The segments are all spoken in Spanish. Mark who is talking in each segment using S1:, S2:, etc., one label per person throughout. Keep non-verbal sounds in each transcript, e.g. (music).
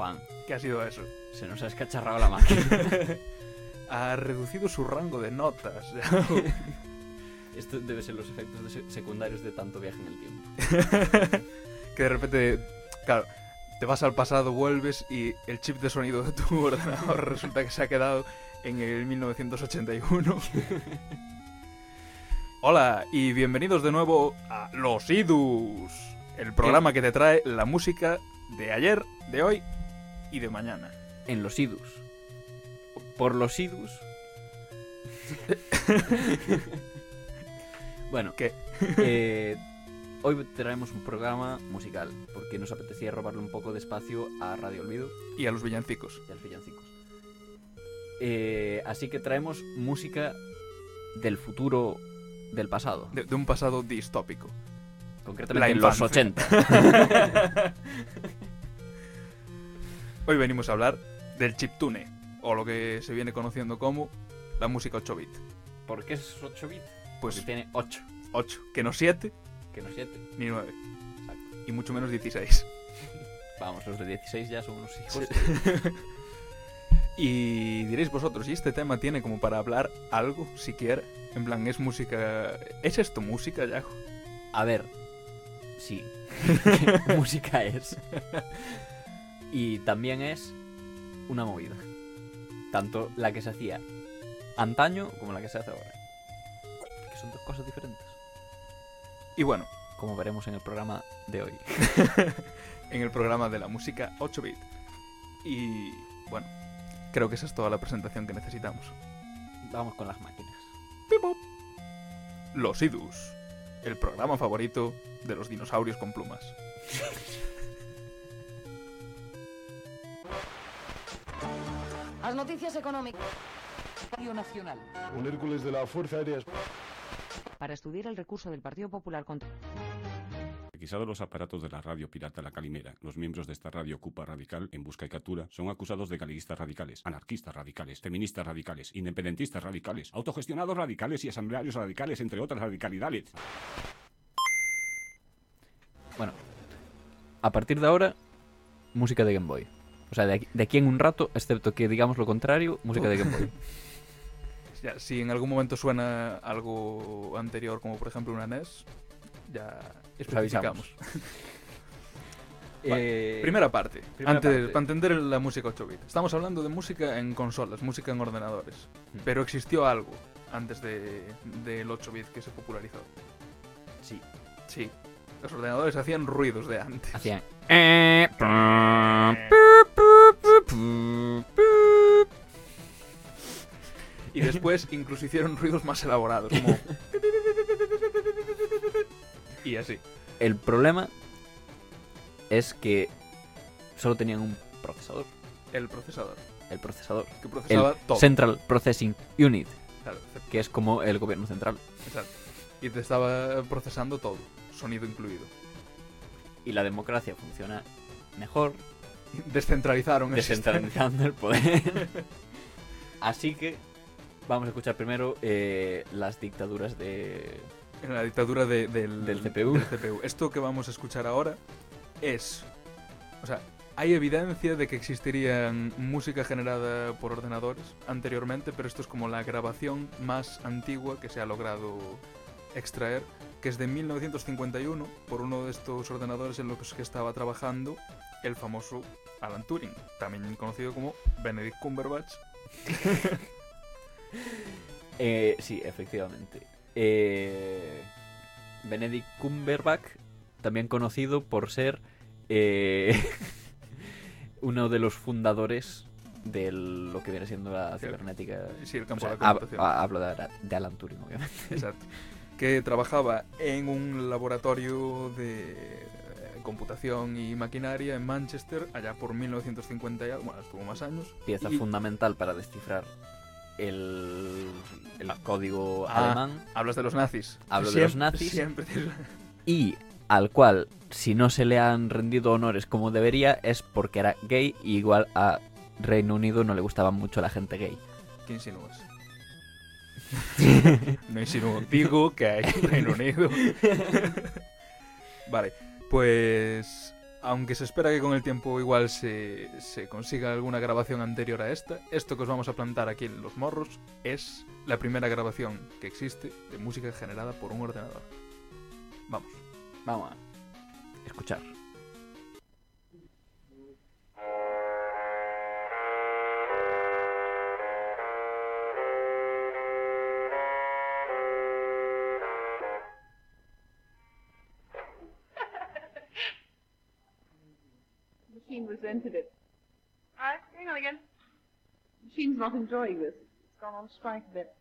S1: Juan,
S2: ¿Qué ha sido eso?
S1: se nos ha escacharrado la máquina. (laughs)
S2: Ha reducido su rango de notas. (laughs)
S1: Esto debe ser los efectos de secundarios de tanto viaje en el tiempo. (laughs)
S2: que de repente, claro, te vas al pasado, vuelves y el chip de sonido de tu ordenador resulta que se ha quedado en el 1981. Hola y bienvenidos de nuevo a Los Idus, el programa que te trae la música de ayer, de hoy y de mañana.
S1: En los idus. Por los idus. (laughs) bueno,
S2: ¿Qué?
S1: eh, hoy traemos un programa musical porque nos apetecía robarle un poco de espacio a Radio Olvido
S2: Y a los villancicos.
S1: y a los villancicos. Eh, así que traemos música del futuro del pasado,
S2: De, de un pasado distópico.
S1: concretamente en los
S2: infancia.
S1: 80. (laughs)
S2: Hoy venimos a hablar del chiptune, o lo que se viene conociendo como la música 8 bit.
S1: ¿Por qué es 8 bits? Porque
S2: Pues
S1: tiene 8,
S2: 8, que no 7
S1: que no 7.
S2: ni 9,
S1: Exacto.
S2: y mucho menos 16. (laughs)
S1: Vamos, los de 16 ya son unos hijos. (laughs)
S2: y diréis vosotros, ¿y este tema tiene como para hablar algo, siquiera? En plan, ¿es música... ¿Es esto música, Yago?
S1: A ver, sí. (laughs) música es. Y también es una movida. Tanto la que se hacía antaño como la que se hace ahora. Que son dos cosas diferentes.
S2: Y bueno,
S1: Como veremos en el programa de hoy. (laughs)
S2: en el programa de la música 8 bit. Y bueno, creo que esa es toda la presentación que necesitamos.
S1: Vamos con las máquinas.
S2: ¡Pipop! Los Idus, el programa favorito de los dinosaurios con plumas. (laughs)
S3: Las noticias económicas.
S4: Radio Nacional.
S5: Un Hércules de la Fuerza Aérea
S3: Para estudiar el recurso del Partido Popular contra.
S6: Requisados los aparatos de la radio pirata La Calimera, los miembros de esta radio Cupa Radical, en busca y captura, son acusados de galeguistas radicales, anarquistas radicales, feministas radicales, independentistas radicales, autogestionados radicales y asamblearios radicales, entre otras radicalidades.
S1: Bueno, a partir de ahora, música de Game Boy. O sea, de aquí, de aquí en un rato, excepto que digamos lo contrario, música de Game Boy. (laughs)
S2: Ya, si en algún momento suena algo anterior, como por ejemplo una NES, ya especificamos. (laughs)
S1: Eh,
S2: Primera parte,
S1: Primera
S2: antes
S1: parte.
S2: para entender la música 8 bit. Estamos hablando de música en consolas, música en ordenadores.
S1: Mm.
S2: Pero existió algo antes de, del 8 bit que se popularizó.
S1: Sí.
S2: Sí, los ordenadores hacían ruidos de antes.
S1: Hacían.
S2: Y después incluso hicieron ruidos más elaborados, como... y así.
S1: El problema es que solo tenían un procesador.
S2: El procesador,
S1: El procesador.
S2: que
S1: El
S2: procesaba todo.
S1: Central Processing Unit,
S2: Claro,
S1: que es como el gobierno central.
S2: exacto. Y te estaba procesando todo, sonido incluido.
S1: Y la democracia funciona mejor
S2: Descentralizaron el
S1: descentralizando el poder. (laughs) Así que vamos a escuchar primero eh, las dictaduras de,
S2: la dictadura de- del,
S1: del CPU.
S2: del CPU. Esto que vamos a escuchar ahora es... O sea, hay evidencia de que existirían música generada por ordenadores anteriormente, pero esto es como la grabación más antigua que se ha logrado extraer, que es de 1951 por uno de estos ordenadores en los que estaba trabajando el famoso Alan Turing, también conocido como Benedict Cumberbatch. (laughs)
S1: Eh, sí, efectivamente. Eh, Benedict Cumberbatch, también conocido por ser eh, (laughs) uno de los fundadores de lo que viene siendo la cibernética.
S2: Sí, el
S1: O
S2: campo
S1: sea,
S2: de la computación.
S1: ha- hablo de, de Alan Turing, obviamente.
S2: Exacto. Que trabajaba en un laboratorio de computación y maquinaria en Manchester, allá por 1950 y algo, bueno, estuvo más años.
S1: Pieza
S2: Y-
S1: fundamental para descifrar el, el código
S2: Ah,
S1: alemán
S2: Hablas de los nazis.
S1: Hablo de los nazis.
S2: Siempre
S1: y al cual, si no se le han rendido honores como debería, es porque era gay y igual a Reino Unido no le gustaba mucho la gente gay.
S2: ¿Qué insinúas? (laughs) no insinúo. Digo que hay Reino Unido. (laughs) vale, pues aunque se espera que con el tiempo igual se, se consiga alguna grabación anterior a esta, esto que os vamos a plantar aquí en Los Morros es la primera grabación que existe de música generada por un ordenador. Vamos.
S1: Vamos a escuchar.
S7: Machine resented it. Alright, hang on again. Machine's not enjoying this. It's gone on strike a bit.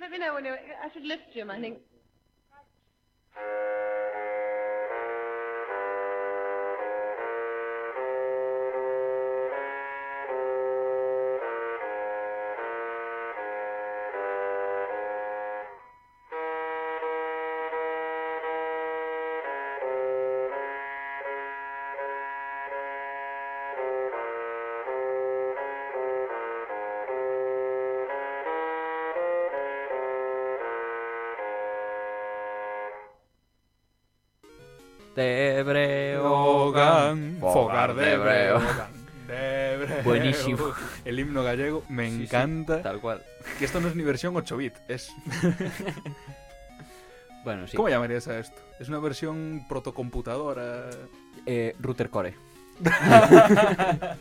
S7: Let me know when you're... I should lift Jim, I think.
S1: De
S2: himno gallego me
S1: Sí, sí,
S2: encanta.
S1: tal cual.
S2: Que esto no es ni versión 8 bit, es (laughs)
S1: Bueno, sí.
S2: ¿Cómo llamarías a esto? Es una versión protocomputadora.
S1: Eh, Router Core. (laughs)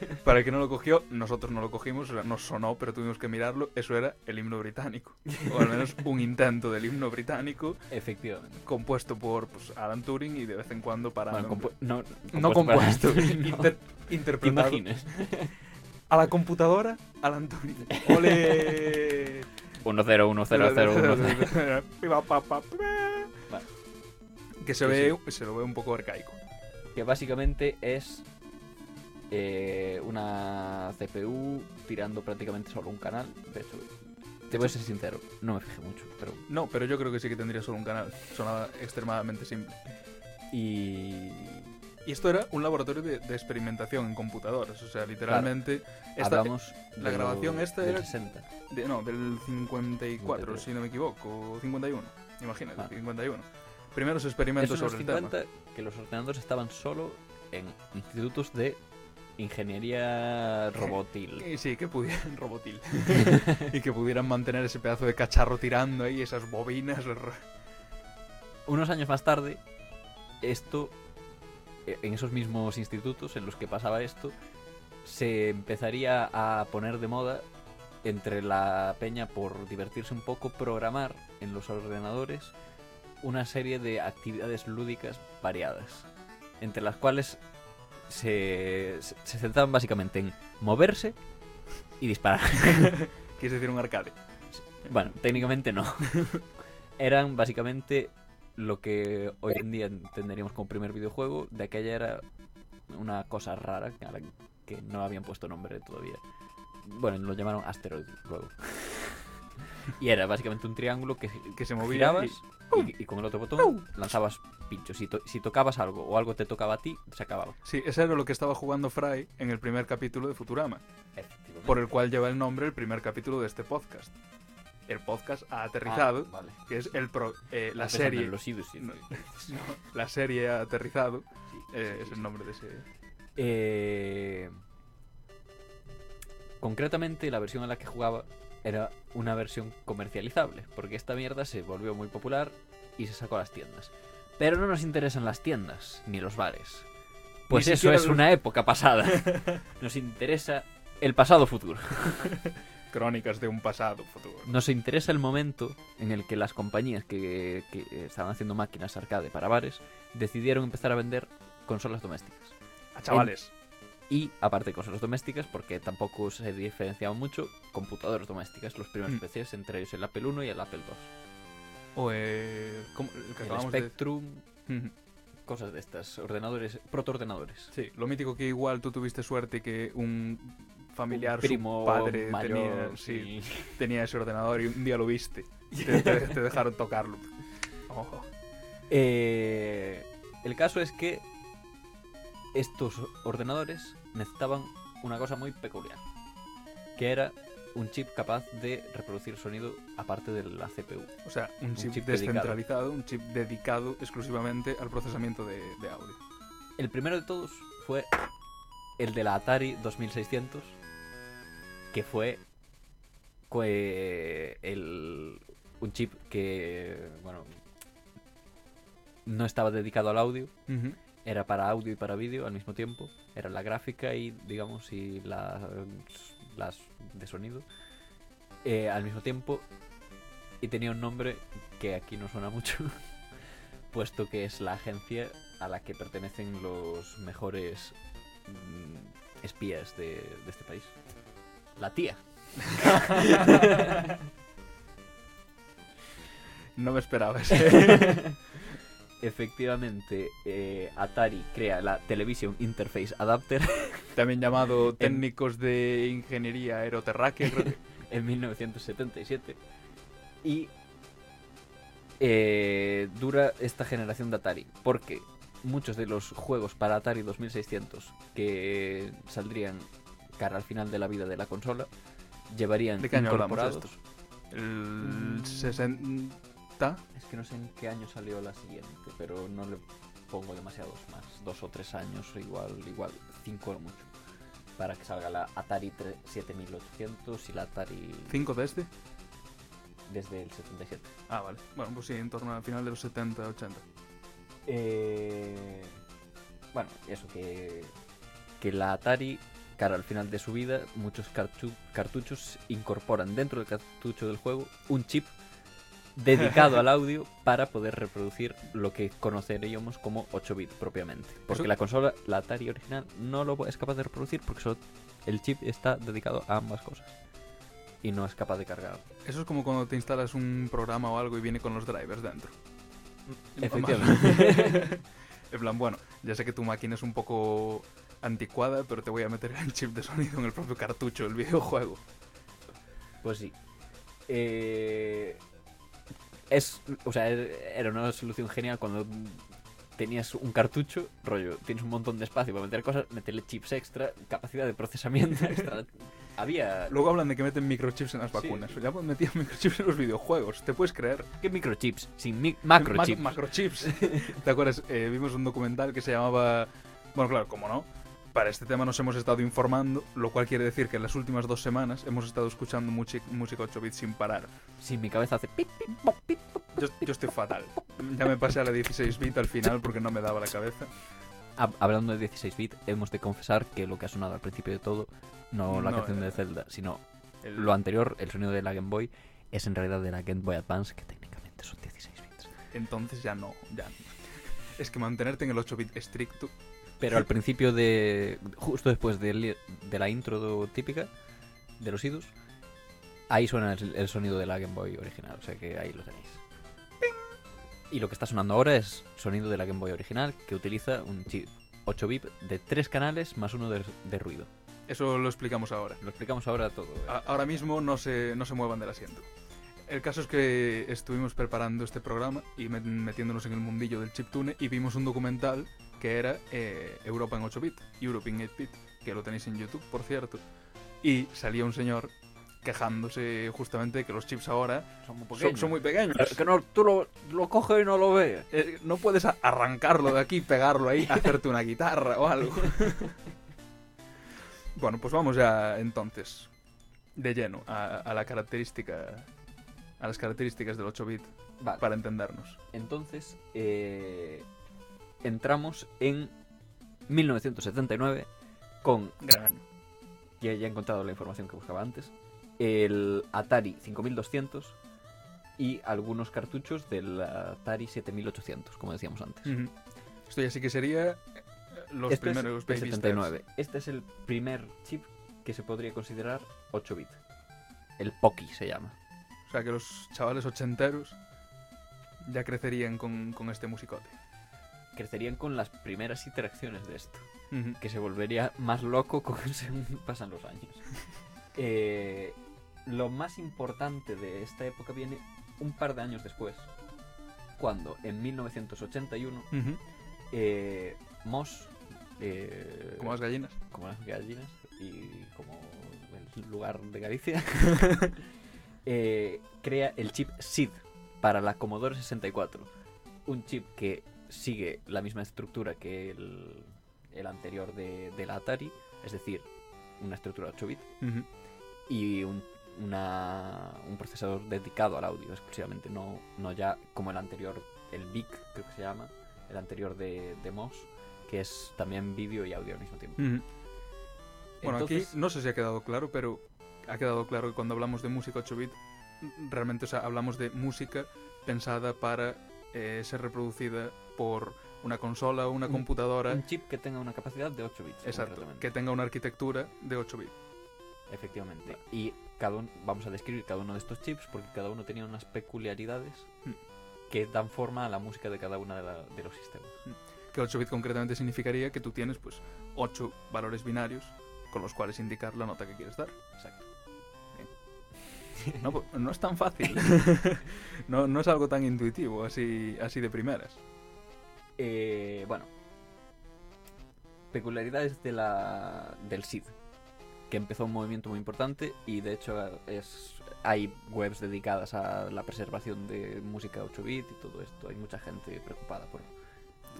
S1: (laughs)
S2: Para el que no lo cogió, nosotros no lo cogimos, nos sonó, pero tuvimos que mirarlo. Eso era el himno británico. O al menos un intento del himno británico,
S1: Efectivamente.
S2: compuesto por pues, Alan Turing y de vez en cuando para.
S1: Bueno, compu- no,
S2: no
S1: compuesto
S2: compuesto,
S1: para- (laughs)
S2: inter- (laughs)
S1: ¿Te
S2: interpretado.
S1: imaginas?
S2: A la computadora, Alan Turing. ¡Ole!
S1: 1 0 1 0 0 1 0
S2: Pipa, pa, pa, pa.
S1: Vale.
S2: Que se
S1: Sí,
S2: ve, se lo ve un poco arcaico.
S1: Que básicamente es eh, una CPU tirando prácticamente solo un canal. De hecho, te voy a ser sincero, no me fijé mucho, pero.
S2: No, pero yo creo que sí que tendría solo un canal. Sonaba extremadamente simple.
S1: Y.
S2: Y esto era un laboratorio de, de experimentación en computadoras. O sea, literalmente. esta-
S1: hablamos.
S2: la grabación
S1: lo-
S2: esta
S1: del
S2: era-
S1: 60.
S2: de- no, del 54,
S1: 53.
S2: si no me equivoco. o 51. Imagínate,
S1: Ah.
S2: 51. Primeros experimentos sobre el
S1: 50
S2: tema.
S1: que los ordenadores estaban solo en institutos de ingeniería robotil. (laughs)
S2: Y sí, que pudieran (laughs) robotil. (laughs) y que pudieran mantener ese pedazo de cacharro tirando ahí, esas bobinas.
S1: Unos años más tarde, esto, eh, en esos mismos institutos en los que pasaba esto, se empezaría a poner de moda entre la peña por divertirse un poco, programar en los ordenadores una serie de actividades lúdicas variadas, entre las cuales se, se, se centraban básicamente en moverse y disparar. (laughs)
S2: Quieres decir un arcade.
S1: Bueno, técnicamente no. Eran básicamente lo que hoy en día entenderíamos como primer videojuego. De aquella era una cosa rara a la que no habían puesto nombre todavía. Bueno, lo llamaron Asteroid luego. Y era básicamente un triángulo que,
S2: Que se movía y-
S1: y, y con el otro botón lanzabas pinchos. Si, to- si tocabas algo o algo te tocaba a ti, se acababa.
S2: Sí, eso era lo que estaba jugando Fry en el primer capítulo de Futurama, por el cual lleva el nombre el primer capítulo de este podcast. El podcast ha aterrizado,
S1: Ah, vale.
S2: que es el pro- eh, la serie.
S1: los idus y-
S2: No, (laughs) no, la serie ha aterrizado,
S1: Sí,
S2: eh,
S1: sí,
S2: es
S1: sí,
S2: el
S1: sí.
S2: nombre de ese.
S1: Eh, Concretamente, la versión en la que jugaba era una versión comercializable, porque esta mierda se volvió muy popular y se sacó a las tiendas. Pero no nos interesan las tiendas ni los bares. Pues
S2: Ni
S1: eso es
S2: los-
S1: una época pasada. (laughs) Nos interesa el pasado futuro. (laughs)
S2: Crónicas de un pasado futuro.
S1: Nos interesa el momento en el que las compañías que, que estaban haciendo máquinas arcade para bares decidieron empezar a vender consolas domésticas.
S2: A chavales.
S1: Y aparte de consolas domésticas, porque tampoco se diferenciaban mucho, computadoras domésticas, los primeros
S2: Mm.
S1: PCs, entre ellos el Apple I y el Apple II.
S2: O eh, ¿cómo- el que
S1: El
S2: acabamos de-
S1: Spectrum, cosas de estas, ordenadores, protoordenadores.
S2: Sí, lo mítico que igual tú tuviste suerte que un familiar,
S1: Un primo
S2: su padre
S1: mayor,
S2: tenía, sí,
S1: sí. (laughs)
S2: tenía ese ordenador y un día lo viste. (laughs) Te, te- te dejaron tocarlo. Oh.
S1: Eh, el caso es que estos ordenadores necesitaban una cosa muy peculiar, que era un chip capaz de reproducir sonido aparte de la CPU.
S2: O sea, un chip,
S1: chip
S2: descentralizado, un chip dedicado exclusivamente al procesamiento de, de audio.
S1: El primero de todos fue el de la Atari 2600, que fue el, un chip que, bueno, no estaba dedicado al audio. Era para audio y para vídeo al mismo tiempo. Era la gráfica y, digamos, y la- las de sonido eh, al mismo tiempo. Y tenía un nombre que aquí no suena mucho, (laughs) puesto que es la agencia a la que pertenecen los mejores mm, espías de, de este país. La tía. (laughs)
S2: No me esperaba ese. (laughs)
S1: Efectivamente, eh, Atari crea la Television Interface Adapter (laughs)
S2: También llamado técnicos de ingeniería aeroterráquea. creo que- (laughs)
S1: en 1977 y eh, dura esta generación de Atari porque muchos de los juegos para Atari 2600 que saldrían cara al final de la vida de la consola llevarían
S2: ¿De qué año hablamos de
S1: incorporados
S2: estos? El 60.
S1: Es que no sé en qué año salió la siguiente pero no le pongo demasiados más dos o tres años igual igual cinco o mucho para que salga la Atari 3 7800 y la Atari
S2: 5 de este.
S1: desde el 77
S2: Ah, vale. Bueno, pues sí, en torno al final de los 70, 80.
S1: Eh, bueno, eso que, que la Atari, cara al final de su vida, muchos cartu- cartuchos incorporan dentro del cartucho del juego un chip dedicado al audio para poder reproducir lo que conoceríamos como 8 bit propiamente. Porque
S2: Eso-
S1: la consola, la Atari original, no lo es capaz de reproducir porque solo el chip está dedicado a ambas cosas. Y no es capaz de cargar.
S2: Eso es como cuando te instalas un programa o algo y viene con los drivers dentro.
S1: Efectivamente. (laughs)
S2: en plan, bueno, ya sé que tu máquina es un poco anticuada, pero te voy a meter el chip de sonido en el propio cartucho del videojuego.
S1: Pues sí. Eh, es, o sea, er- era una solución genial cuando tenías un cartucho, rollo, tienes un montón de espacio para meter cosas, meterle chips extra, capacidad de procesamiento (laughs) extra. Había...
S2: Luego hablan de que meten microchips en las
S1: Sí.
S2: vacunas. Ya metían (laughs) microchips en los videojuegos, ¿te puedes creer?
S1: ¿Qué microchips? Sin mi-
S2: Mac-
S1: macrochips.
S2: macrochips. (laughs) ¿Te acuerdas? Eh, vimos un documental que se llamaba... Bueno, claro, como no. Para este tema nos hemos estado informando, lo cual quiere decir que en las últimas dos semanas hemos estado escuchando música 8 bits sin parar.
S1: Sin mi cabeza hace pip, pip, pop, pip, pop.
S2: Yo, yo estoy fatal. Ya me pasé a la 16 bit al final porque no me daba la cabeza.
S1: Hab- Hablando de 16 bit, hemos de confesar que lo que ha sonado al principio de todo, no la
S2: No
S1: canción
S2: era.
S1: de Zelda, sino
S2: El-
S1: lo anterior, el sonido de la Game Boy, es en realidad de la Game Boy Advance, que técnicamente son 16 bits.
S2: Entonces ya no, ya. Es que mantenerte en el 8 bit estricto.
S1: Pero al principio de. justo después de, la intro típica de los idus, ahí suena el, el sonido de la Game Boy original, o sea que ahí lo tenéis. Y lo que está sonando ahora es sonido de la Game Boy original que utiliza un chip 8 bit de tres canales más uno de, de ruido.
S2: Eso lo explicamos ahora.
S1: Lo explicamos ahora todo. ¿eh?
S2: A- ahora mismo no se, no se muevan del asiento. El caso es que estuvimos preparando este programa y met- metiéndonos en el mundillo del chiptune y vimos un documental que era eh, Europa en 8 bit, Europe en 8 bit, que lo tenéis en YouTube, por cierto. Y salía un señor quejándose justamente de que los chips ahora
S1: son muy
S2: son, son muy pequeños.
S1: Que no, tú lo, lo coges y no lo ves.
S2: Eh, no puedes arrancarlo de aquí, pegarlo ahí, (laughs) hacerte una guitarra o algo. (laughs) bueno, pues vamos ya entonces de lleno a, a la característica a las características del 8 bit
S1: Vale.
S2: para entendernos.
S1: Entonces, eh, entramos en 1979 con,
S2: Gran año.
S1: ya, ya he encontrado la información que buscaba antes, el Atari 5200 y algunos cartuchos del Atari 7800, como decíamos antes.
S2: Esto ya sí que sería eh, los
S1: Este es
S2: primeros
S1: el
S2: baby
S1: 79. Este es el primer chip que se podría considerar 8 bit. El Poki se llama.
S2: O sea que los chavales ochenteros ya crecerían con, con este musicote.
S1: Crecerían con las primeras interacciones de esto.
S2: Ujú.
S1: que se volvería más loco (laughs) con según pasan los años. (laughs) Eh, lo más importante de esta época viene un par de años después, cuando en 1981
S2: Ujú.
S1: eh, Moss, eh,
S2: Como las gallinas.
S1: como las gallinas y como el lugar de Galicia, (laughs) eh, crea el chip SID para la Commodore 64. Un chip que sigue la misma estructura que el, el anterior de, de la Atari, es decir, una estructura 8 bits
S2: Ujú.
S1: y un, una- un procesador dedicado al audio exclusivamente, no, no ya como el anterior, el VIC creo que se llama, el anterior de, de MOS, que es también vídeo y audio al mismo tiempo.
S2: Bueno,
S1: Entonces-
S2: aquí no sé si ha quedado claro, pero ha quedado claro que cuando hablamos de música 8 bit, realmente o sea, hablamos de música pensada para eh, ser reproducida por una consola o una
S1: Un-
S2: computadora.
S1: Un chip que tenga una capacidad de 8 bits.
S2: Exacto, que tenga una arquitectura de 8 bits.
S1: Efectivamente. Y cada uno, vamos a describir cada uno de estos chips porque cada uno tenía unas peculiaridades
S2: Mm.
S1: que dan forma a la música de cada uno de, la- de los sistemas.
S2: Que 8 bit concretamente significaría que tú tienes pues 8 valores binarios con los cuales indicar la nota que quieres dar.
S1: Exacto.
S2: No, pues, no es tan fácil. (laughs) no, no es algo tan intuitivo, así, así de primeras.
S1: Eh, bueno. Peculiaridades de la, del SID. Que empezó un movimiento muy importante y de hecho es, hay webs dedicadas a la preservación de música 8 bit y todo esto. Hay mucha gente preocupada por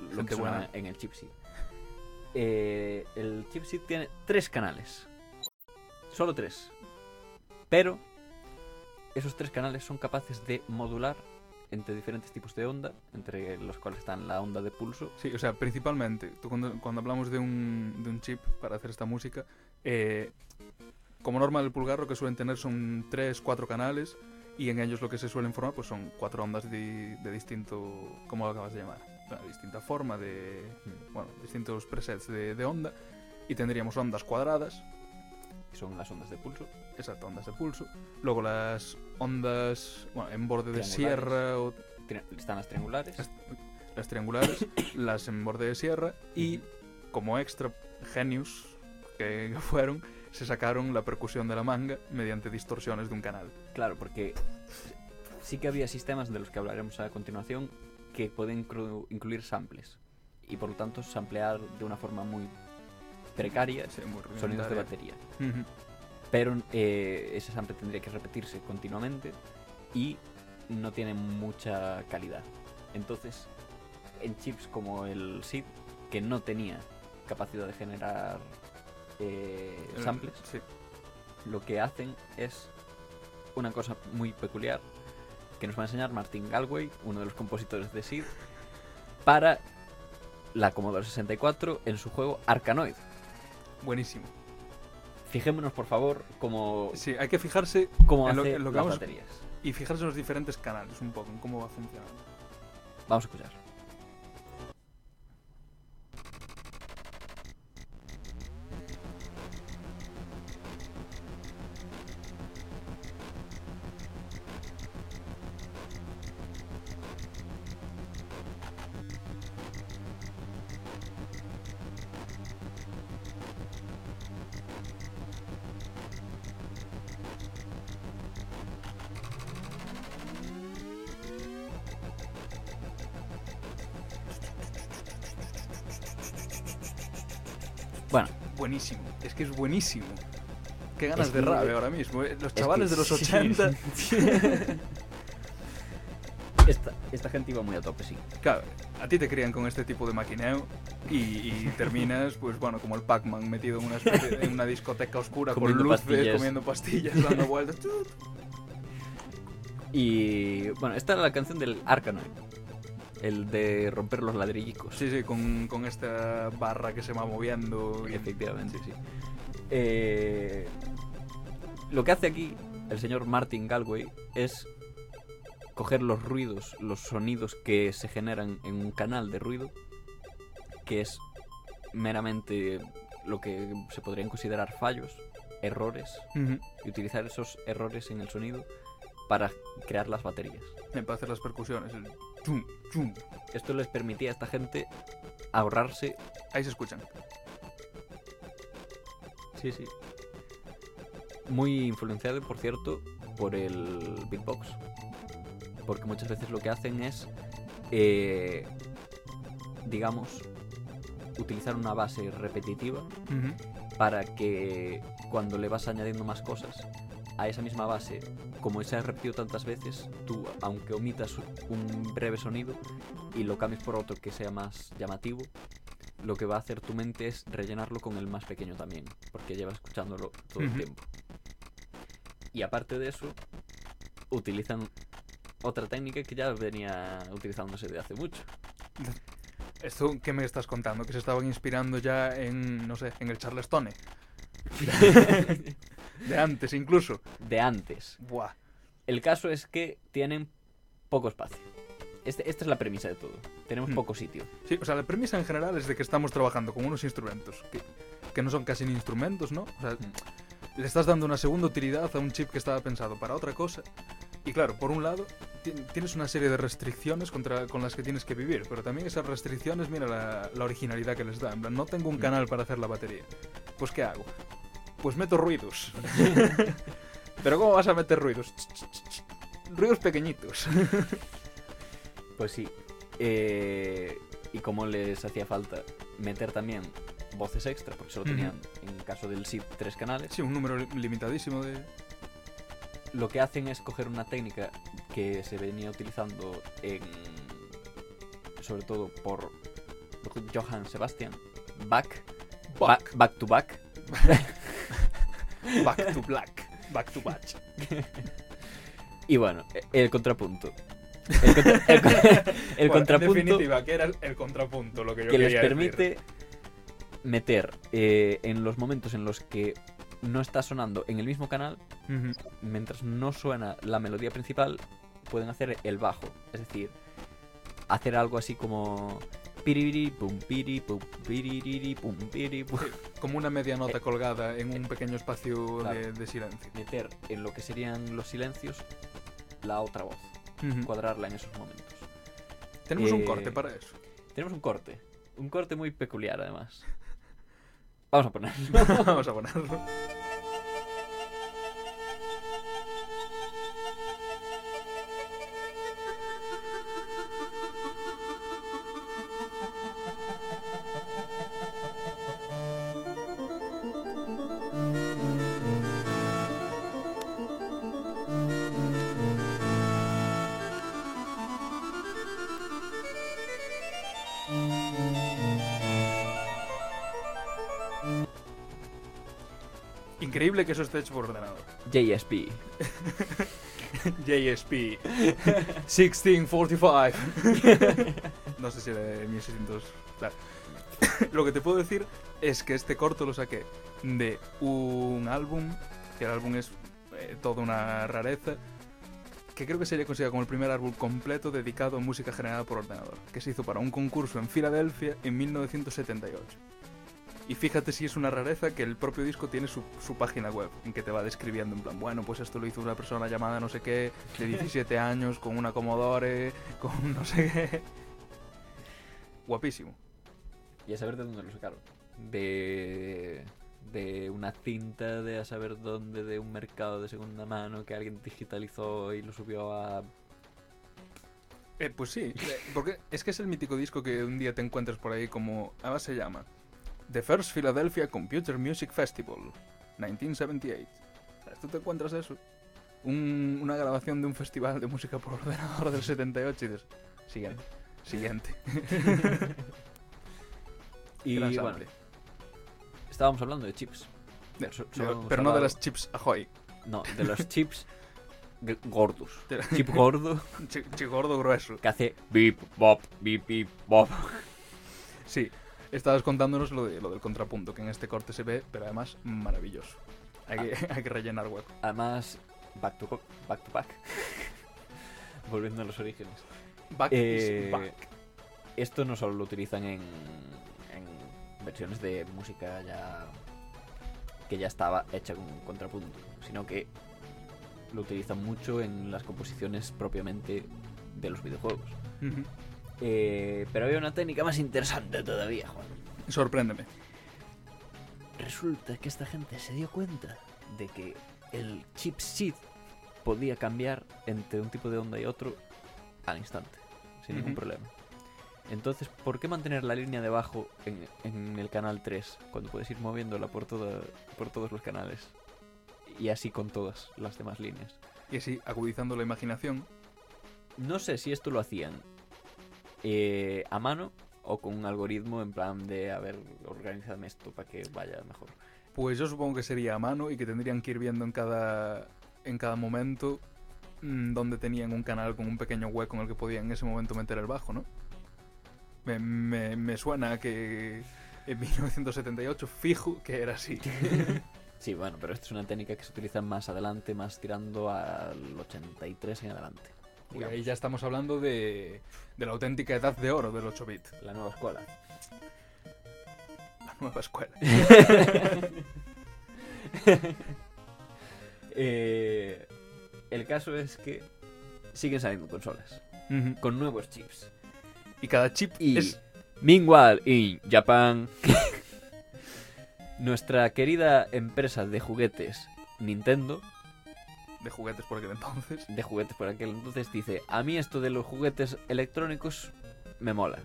S1: lo
S2: Gente
S1: que suena
S2: buena.
S1: en el chip SID. Eh, el chip SID tiene tres canales. Solo tres. Pero esos tres canales son capaces de modular entre diferentes tipos de onda, entre los cuales están la onda de pulso.
S2: Sí, o sea, principalmente, tú cuando, cuando hablamos de un, de un chip para hacer esta música, eh, como norma el pulgar lo que suelen tener son 3, 4 canales y en ellos lo que se suelen formar pues son cuatro ondas de, de distinto, ¿cómo lo acabas de llamar? Una distinta forma de, bueno, distintos presets de, de onda y tendríamos ondas cuadradas,
S1: que son las ondas de pulso.
S2: exacto, ondas de pulso, luego las ondas, bueno, en borde de sierra o
S1: Están las triangulares.
S2: Las- las triangulares, (coughs) las en borde de sierra y como extra genius que (laughs) fueron, se sacaron la percusión de la manga mediante distorsiones de un canal.
S1: Claro, porque sí que había sistemas de los que hablaremos a continuación que pueden inclu- incluir samples y por lo tanto samplear de una forma muy precaria
S2: Sí, muy
S1: sonidos de batería. Pero eh, ese sample tendría que repetirse continuamente y no tiene mucha calidad. Entonces, en chips como el SID, que no tenía capacidad de generar eh,
S2: Eh,
S1: samples,
S2: Sí.
S1: lo que hacen es una cosa muy peculiar que nos va a enseñar Martin Galway, uno de los compositores de SID, para la Commodore 64 en su juego Arkanoid.
S2: Buenísimo.
S1: Fijémonos, por favor, cómo,
S2: Sí, hay que fijarse
S1: cómo
S2: en lo-
S1: hace
S2: en lo que
S1: las
S2: vamos-
S1: baterías.
S2: y fijarse en los diferentes canales un poco, en cómo va funcionando.
S1: Vamos a escuchar.
S2: Que es buenísimo. Qué ganas
S1: Es
S2: de
S1: que-
S2: rave ahora mismo. eh. Los
S1: que
S2: chavales de los
S1: sí.
S2: 80, (laughs)
S1: esta, esta gente iba muy a tope, sí.
S2: claro, a ti te crían con este tipo de maquineo y, y terminas, pues bueno, como el Pac-Man metido en una, especie- en una discoteca oscura con luces,
S1: pastillas.
S2: comiendo pastillas, dando vueltas. (laughs)
S1: Y bueno, esta era la canción del Arkanoid. El de romper los ladrillicos.
S2: Sí, sí, con, con esta barra que se va moviendo.
S1: Efectivamente, sí. Eh, lo que hace aquí el señor Martin Galway es coger los ruidos, los sonidos que se generan en un canal de ruido, que es meramente lo que se podrían considerar fallos, errores, y utilizar esos errores en el sonido para crear las baterías.
S2: Para hacer las percusiones. el chum, chum.
S1: Esto les permitía a esta gente ahorrarse
S2: Ahí se escuchan.
S1: Sí, sí. Muy influenciado, por cierto, por el beatbox. Porque muchas veces lo que hacen es, eh, digamos, utilizar una base repetitiva para que cuando le vas añadiendo más cosas a esa misma base, como se ha repetido tantas veces, tú, aunque omitas un breve sonido y lo cambies por otro que sea más llamativo, lo que va a hacer tu mente es rellenarlo con el más pequeño también, porque llevas escuchándolo todo el tiempo. Y aparte de eso, utilizan otra técnica que ya venía utilizándose de hace mucho.
S2: ¿Esto qué me estás contando? Que se estaban inspirando ya en, no sé, en el Charlestone. (laughs) De antes incluso.
S1: De antes.
S2: Buah.
S1: El caso es que tienen poco espacio. Este- esta es la premisa de todo. Tenemos
S2: Hmm.
S1: poco sitio.
S2: Sí, o sea, la premisa en general es de que estamos trabajando con unos instrumentos que, que no son casi ni instrumentos, ¿no? O sea, le estás dando una segunda utilidad a un chip que estaba pensado para otra cosa. Y claro, por un lado, ti- tienes una serie de restricciones contra, con las que tienes que vivir, pero también esas restricciones, mira la, la originalidad que les da. En plan, no tengo un
S1: Mm.
S2: canal para hacer la batería. Pues, ¿qué hago? Pues meto ruidos. (laughs) pero ¿cómo vas a meter ruidos? Ruidos pequeñitos.
S1: Pues sí. Eh, y como les hacía falta meter también voces extra, porque solo tenían, en caso del SIP, tres canales,
S2: Sí, un número li- limitadísimo de...
S1: lo que hacen es coger una técnica que se venía utilizando en. sobre todo por Johann Sebastian Bach.
S2: Bach.
S1: Ba- back to back. (laughs)
S2: Back to black. Back to batch. (laughs)
S1: Y bueno, e- el contrapunto. El, contra- el con- (laughs) el
S2: Bueno,
S1: contrapunto.
S2: En definitiva, que era el, contrapunto, lo que yo
S1: que les
S2: decir.
S1: permite meter eh, en los momentos en los que no está sonando en el mismo canal, mientras no suena la melodía principal, pueden hacer el bajo. Es decir, hacer algo así como. piriri, pum, piri, pum, piriri, pum, piri, pum.
S2: Como una media nota colgada en un pequeño espacio
S1: Claro.
S2: de, de silencio.
S1: Meter en lo que serían los silencios la otra voz. Cuadrarla en esos momentos.
S2: Tenemos un
S1: Eh,
S2: corte para eso.
S1: Tenemos un corte. Un corte muy peculiar, además. (laughs) Vamos a ponerlo.
S2: Vamos a ponerlo. (laughs) Increíble que eso esté hecho por ordenador.
S1: JSP.
S2: JSP 1645. no sé si era de 1600. Claro. (coughs) Lo que te puedo decir es que este corto lo saqué de un álbum, que el álbum es eh, toda una rareza, que creo que sería considerado como el primer álbum completo dedicado a música generada por ordenador, que se hizo para un concurso en Filadelfia en 1978. Y fíjate si es una rareza que el propio disco tiene su, su página web, en que te va describiendo en plan, bueno, pues esto lo hizo una persona llamada no sé qué, de (laughs) 17 años, con una Commodore, con (laughs) no sé qué. Guapísimo.
S1: Y a saber de dónde lo sacaron. De. De una cinta de a saber dónde, de un mercado de segunda mano que alguien digitalizó y lo subió a.
S2: Eh, pues sí, eh, porque es que es el mítico disco que un día te encuentras por ahí como, además se llama The First Philadelphia Computer Music Festival, 1978. ¿Sabes? Tú te encuentras eso, Un- una grabación de un festival de música por ordenador del 78 y dices, siguiente, siguiente. (laughs)
S1: Y bueno, estábamos hablando de chips.
S2: De-
S1: solo hemos
S2: pero no de las chips Ahoy.
S1: No, de los (laughs) chips gordos. Chip (laughs) gordo
S2: Chi, chi gordo grueso.
S1: que hace bip, bop, bip, bip, bop.
S2: Sí, estabas contándonos lo, de, lo del contrapunto, que en este corte se ve, pero además maravilloso. Hay que, hay que rellenar hueco.
S1: Además, back to, back to back. (laughs) Volviendo a los orígenes.
S2: Back
S1: Eh,
S2: is back.
S1: Esto no solo lo utilizan en, en versiones de música ya que ya estaba hecha con contrapunto, sino que lo utilizan mucho en las composiciones propiamente de los videojuegos.
S2: Ujú.
S1: Eh, pero había una técnica más interesante todavía, Juan.
S2: Sorpréndeme.
S1: Resulta que esta gente se dio cuenta de que el chipset podía cambiar entre un tipo de onda y otro al instante, sin ningún problema. Entonces, ¿por qué mantener la línea de bajo en, en el canal 3 cuando puedes ir moviéndola por, toda, por todos los canales? Y así con todas las demás líneas.
S2: Y así, agudizando la imaginación,
S1: No sé si esto lo hacían eh, a mano o con un algoritmo en plan de, a ver, organízame esto para que vaya mejor.
S2: pues yo supongo que sería a mano y que tendrían que ir viendo en cada, en cada momento mm, donde tenían un canal con un pequeño hueco en el que podían en ese momento meter el bajo, ¿no? Me, me, me suena que en 1978 fijo que era así. (laughs)
S1: Sí, bueno, pero esto es una técnica que se utiliza más adelante, más tirando al 83 en adelante.
S2: Y ahí ya estamos hablando de, de la auténtica edad de oro del 8-bit,
S1: La nueva escuela.
S2: la nueva escuela. (laughs)
S1: Eh, el caso es que siguen saliendo consolas con nuevos chips.
S2: Y cada chip
S1: Y
S2: es...
S1: meanwhile in Japan, (laughs) nuestra querida empresa de juguetes Nintendo,
S2: de juguetes por aquel entonces.
S1: de juguetes por aquel entonces, dice, a mí esto de los juguetes electrónicos me mola.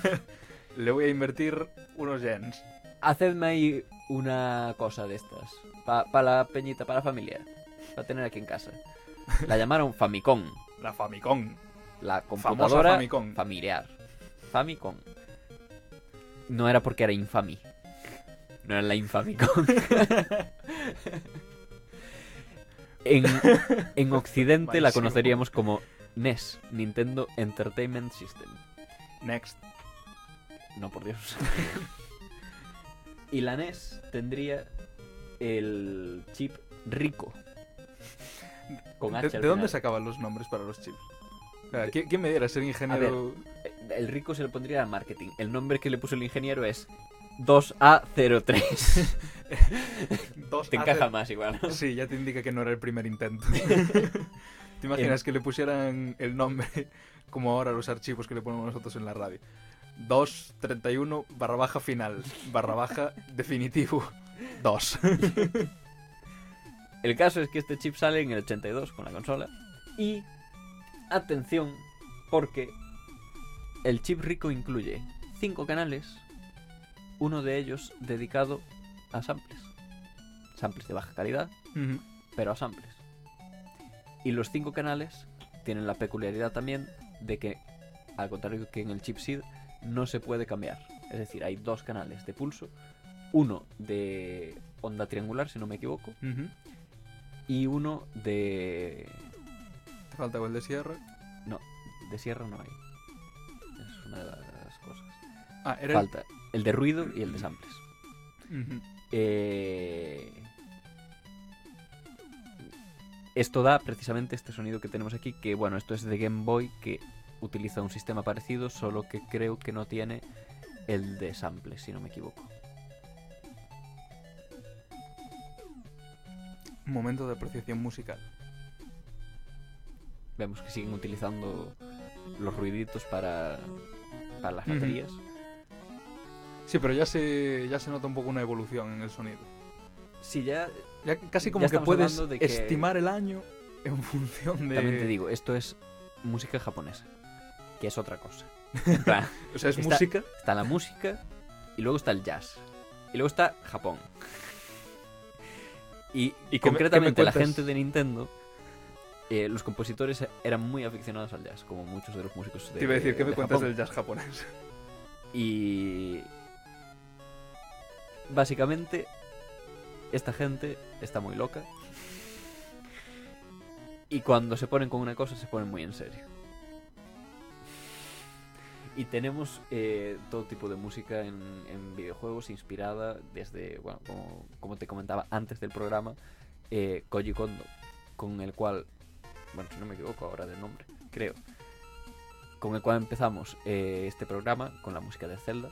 S1: (laughs)
S2: Le voy a invertir unos yens.
S1: Hacedme ahí una cosa de estas, para la peñita, para la familia, para tener aquí en casa. La llamaron Famicom,
S2: La Famicom.
S1: la
S2: Famosa
S1: computadora
S2: Famicom.
S1: familiar. Famicom. No era porque era infami. No era la infamicom. (laughs) en, (laughs) en Occidente la conoceríamos como NES, Nintendo Entertainment System.
S2: Next.
S1: No, por Dios. (laughs) y la NES tendría el chip rico. Con H
S2: ¿De, de dónde sacaban los nombres para los chips? ¿quién, me diera ser ingeniero?
S1: Eh, El rico se le pondría al marketing. El nombre que le puso el ingeniero es 2A03.
S2: Dos (laughs)
S1: Te
S2: A-
S1: encaja más igual. ¿no?
S2: Sí, ya te indica que no era el primer intento. (laughs) ¿Te imaginas que le pusieran el nombre como ahora los archivos que le ponemos nosotros en la radio? 231 barra baja final, barra baja definitivo 2. (laughs)
S1: El caso es que este chip sale en el 82 con la consola. Y atención, porque el chip rico incluye 5 canales, uno de ellos dedicado a samples. Samples de baja calidad, pero a samples. Y los 5 canales tienen la peculiaridad también de que, al contrario que en el chip SID, no se puede cambiar. Es decir, hay dos canales de pulso, uno de onda triangular, si no me equivoco, y uno de
S2: Te falta el de sierra.
S1: de sierra no hay. Es una de las cosas.
S2: Ah, era
S1: Falta el de ruido y el de samples.
S2: el...
S1: Eh, Esto da precisamente este sonido que tenemos aquí, que bueno, esto es de Game Boy, que utiliza un sistema parecido, solo que creo que no tiene el de samples, si no me equivoco.
S2: Momento de apreciación musical.
S1: Vemos que siguen utilizando los ruiditos para, para las baterías.
S2: Sí, pero ya se, ya se nota un poco una evolución en el sonido.
S1: Sí, ya
S2: Ya casi como
S1: Ya
S2: que puedes
S1: hablando de que-
S2: estimar el año (laughs) en función de...
S1: también te digo, esto es música japonesa, que es otra cosa. (laughs) Plan,
S2: O sea, es
S1: Está-
S2: música...
S1: Está la música y luego está el jazz. Y luego está Japón. (laughs) Y,
S2: ¿Y qué me-
S1: concretamente
S2: me
S1: la gente de Nintendo, eh, los compositores eran muy aficionados al jazz, como muchos de los músicos de
S2: Te iba a decir, ¿qué me cuentas del jazz japonés?
S1: Y básicamente esta gente está muy loca. Y cuando se ponen con una cosa se ponen muy en serio. Y tenemos eh, todo tipo de música en, videojuegos inspirada desde, bueno, como, como te comentaba antes del programa, eh, Koji Kondo, con el cual, bueno, si no me equivoco ahora del nombre, creo, con el cual empezamos eh, este programa con la música de Zelda